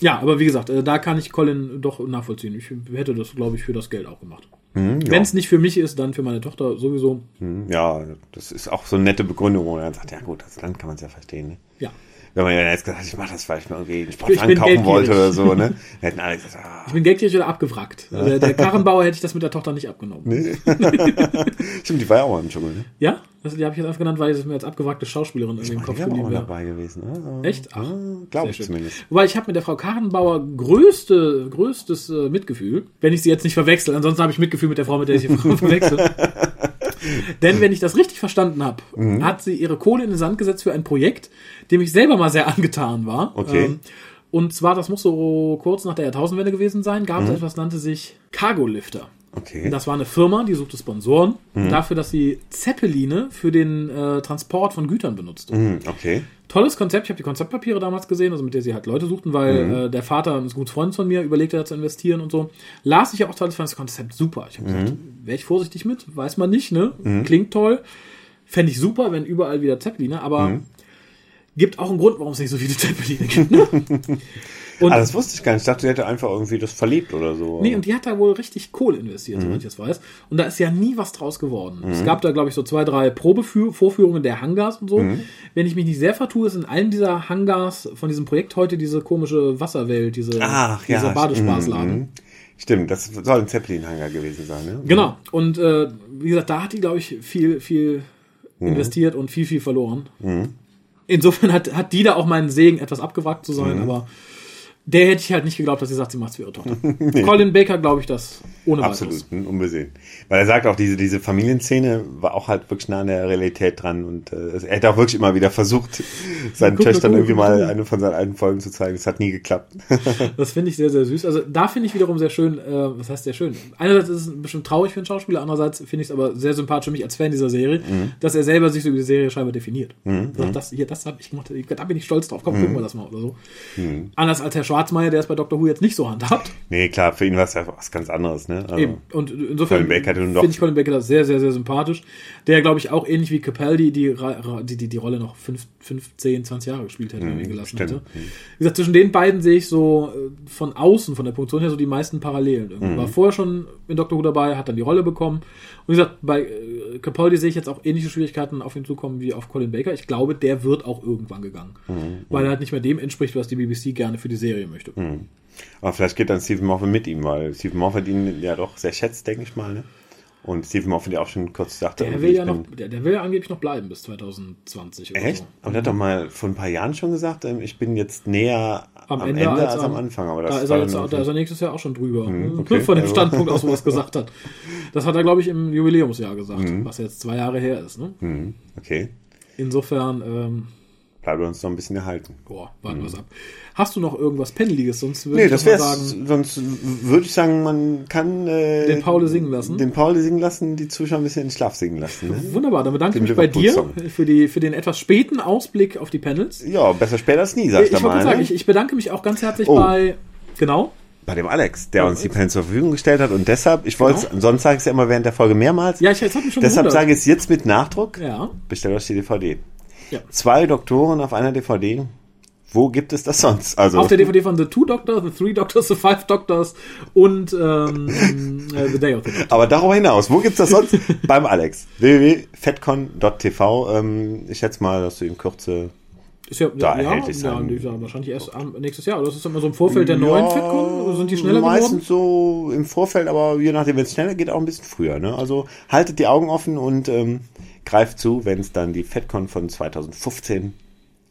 Ja, aber wie gesagt, äh, da kann ich Colin doch nachvollziehen. Ich hätte das, glaube ich, für das Geld auch gemacht. Hm, ja. Wenn es nicht für mich ist, dann für meine Tochter sowieso. Hm, Ja, das ist auch so eine nette Begründung, wo man dann sagt, ja gut, das Land kann man es ja verstehen. Ne? Ja. Wenn man jetzt gesagt hat, ich mache das, weil ich mir irgendwie einen Sportwagen kaufen wollte oder so, ne? Dann hätten alle gesagt, ah, Ich bin geldgierig oder abgewrackt. Der, der Karrenbauer hätte ich das mit der Tochter nicht abgenommen. nee. <laughs> Stimmt, die war ja auch mal im Dschungel, ne? Ja? Das, die habe ich jetzt einfach genannt, weil es mir als abgewrackte Schauspielerin irgendwie im Kopf geblieben wäre. dabei gewesen. Also, Echt? Ach, Glaube ich schön. zumindest. Wobei ich habe mit der Frau Karrenbauer größte, größtes äh, Mitgefühl, wenn ich sie jetzt nicht verwechsel. Ansonsten habe ich Mitgefühl mit der Frau, mit der ich die Frau <laughs> verwechsel. Denn wenn ich das richtig verstanden habe, Mhm. hat sie ihre Kohle in den Sand gesetzt für ein Projekt, dem ich selber mal sehr angetan war. Okay. Ähm, und zwar, das muss so kurz nach der Jahrtausendwende gewesen sein, gab es Mhm. etwas, nannte sich Cargo-Lifter. Okay. Das war eine Firma, die suchte Sponsoren dafür, dass sie Zeppeline für den äh, Transport von Gütern benutzt. Hm, okay. Tolles Konzept. Ich habe die Konzeptpapiere damals gesehen, also mit der sie halt Leute suchten, weil äh, der Vater ein guter Freund von mir überlegte, da zu investieren und so. Las ich ja auch toll, ich fand das Konzept super. Ich habe gesagt, wäre ich vorsichtig mit, weiß man nicht, ne? Klingt toll. Fände ich super, wenn überall wieder Zeppeline, aber gibt auch einen Grund, warum es nicht so viele Zeppeline gibt. Ne? <laughs> Und, Ah, das wusste ich gar nicht. Ich dachte, die hätte einfach irgendwie das verliebt oder so. Nee, und die hat da wohl richtig Kohle investiert, soweit ich das weiß. Und da ist ja nie was draus geworden. Es gab da, glaube ich, so zwei, drei Probevorführungen der Hangars und so. Wenn ich mich nicht sehr vertue, ist in allen dieser Hangars von diesem Projekt heute diese komische Wasserwelt, diese, Ach, ja. dieser Badespaßladen. Mhm. Stimmt, das soll ein Zeppelin-Hangar gewesen sein, ne? Genau. Und äh, wie gesagt, da hat die, glaube ich, viel, viel investiert und viel, viel verloren. Insofern hat, hat die da auch meinen Segen, etwas abgewrackt zu sein, aber der hätte ich halt nicht geglaubt, dass sie sagt, sie macht es für ihre Tochter. <laughs> Colin Baker glaube ich das ohne weiteres. Absolut, unbesehen. Weil er sagt auch, diese, diese Familienszene war auch halt wirklich nah an der Realität dran und äh, er hat auch wirklich immer wieder versucht, <laughs> seinen guck, Töchtern guck, irgendwie guck, mal guck. eine von seinen alten Folgen zu zeigen. Es hat nie geklappt. <laughs> Das finde ich sehr, sehr süß. Also da finde ich wiederum sehr schön, äh, was heißt sehr schön? Einerseits ist es bestimmt traurig für einen Schauspieler, andererseits finde ich es aber sehr sympathisch für mich als Fan dieser Serie, dass er selber sich so über die Serie scheinbar definiert. Sagt, das, hier, das habe ich gemacht, da bin ich stolz drauf, komm, gucken wir das mal oder so. Anders als Herr Schwarzmeier, der es bei Dr. Who jetzt nicht so handhabt. nee, klar, für ihn war es ja was ganz anderes, ne? Also, Eben. Und insofern finde ich Colin Baker das sehr, sehr, sehr sympathisch. Der, glaube ich, auch ähnlich wie Capaldi die, die, die, die Rolle noch 5, 10, 20 Jahre gespielt hätte, wenn er ihn gelassen stimmt. hätte. Wie gesagt, zwischen den beiden sehe ich so äh, von außen, von der Produktion her, so die meisten Parallelen. Irgendwie. War vorher schon in Doctor Who dabei, hat dann die Rolle bekommen. Und wie gesagt, bei äh, Capaldi sehe ich jetzt auch ähnliche Schwierigkeiten auf ihn zukommen wie auf Colin Baker. Ich glaube, der wird auch irgendwann gegangen. Weil er halt nicht mehr dem entspricht, was die BBC gerne für die Serie möchte. Aber vielleicht geht dann Stephen Moffat mit ihm, weil Stephen Moffat ihn ja doch sehr schätzt, denke ich mal, ne? Und Stephen Moffat ja auch schon kurz sagte, Der will ja noch, der, der will ja angeblich noch bleiben bis 2020 oder Echt? so. Aber der hat doch mal vor ein paar Jahren schon gesagt, ähm, ich bin jetzt näher am, am, Ende, als, am Anfang. Aber das da, ist er jetzt, da ist er nächstes Jahr auch schon drüber. okay. Von dem Also- Standpunkt aus, wo er es gesagt hat. Das hat er, glaube ich, im Jubiläumsjahr gesagt, was jetzt zwei Jahre her ist. Ne? Hm, okay. Insofern, ähm, Bleiben wir uns noch ein bisschen erhalten. boah, warten wir es ab. Hast du noch irgendwas Pendeliges? Sonst würde Nee, ich das mal wäre sagen, sonst würde ich sagen, man kann äh, Den Paul singen lassen? Den Paul singen lassen, die Zuschauer ein bisschen in den Schlaf singen lassen. Ne? wunderbar. Dann bedanke ich mich bei dir für, die, für den etwas späten Ausblick auf die Panels. Ja, besser später als nie, sag ich, ich mal. sagen, ne? ich, ich bedanke mich auch ganz herzlich Oh. bei, genau, Bei dem Alex, der uns die Pens zur Verfügung gestellt hat. Und deshalb, ich wollte Genau. sonst sage ich es ja immer während der Folge mehrmals. Ja, ich- hat mich schon Deshalb gewundert. sage ich es jetzt mit Nachdruck. ja, Bestellt euch die DVD. Ja. Zwei Doktoren auf einer DVD. Wo gibt es das sonst? Also auf der DVD von The Two Doctors, The Three Doctors, The Five Doctors und ähm, äh, The Day of the Dead. Aber darüber hinaus, wo gibt's das sonst? Beim Alex. www.fetcon.tv. Ähm, ich schätze mal, dass du in Kürze Ist ja, Da ja, erhältlich ja, sein. ja, wahrscheinlich erst nächstes Jahr. Oder ist das immer so im Vorfeld der neuen FedCon? Sind die schneller geworden? Meistens so im Vorfeld, aber je nachdem, wenn es schneller geht, auch ein bisschen früher. Ne? Also haltet die Augen offen und ähm, greift zu, wenn es dann die FedCon von 2015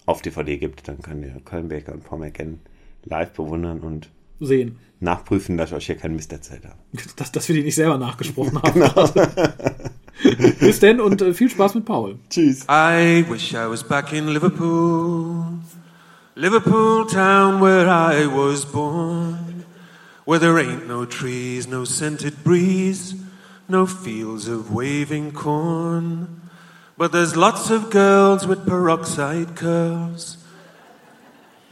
auf DVD gibt. Dann könnt ihr Colin Baker und Paul McGann live bewundern und Sehen. nachprüfen, dass ich euch hier keinen Mist erzählt habe. <laughs> Dass, dass wir die nicht selber nachgesprochen haben. Genau. <laughs> Bis denn und äh, viel Spaß mit Paul. Tschüss. I wish I was back in Liverpool, Liverpool town where I was born, where there ain't no trees, no scented breeze, no fields of waving corn, but there's lots of girls with peroxide curls.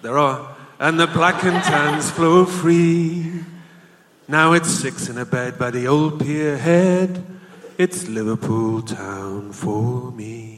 There are, and the black and tans flow free. Now it's six in a bed by the old pier head. It's Liverpool town for me.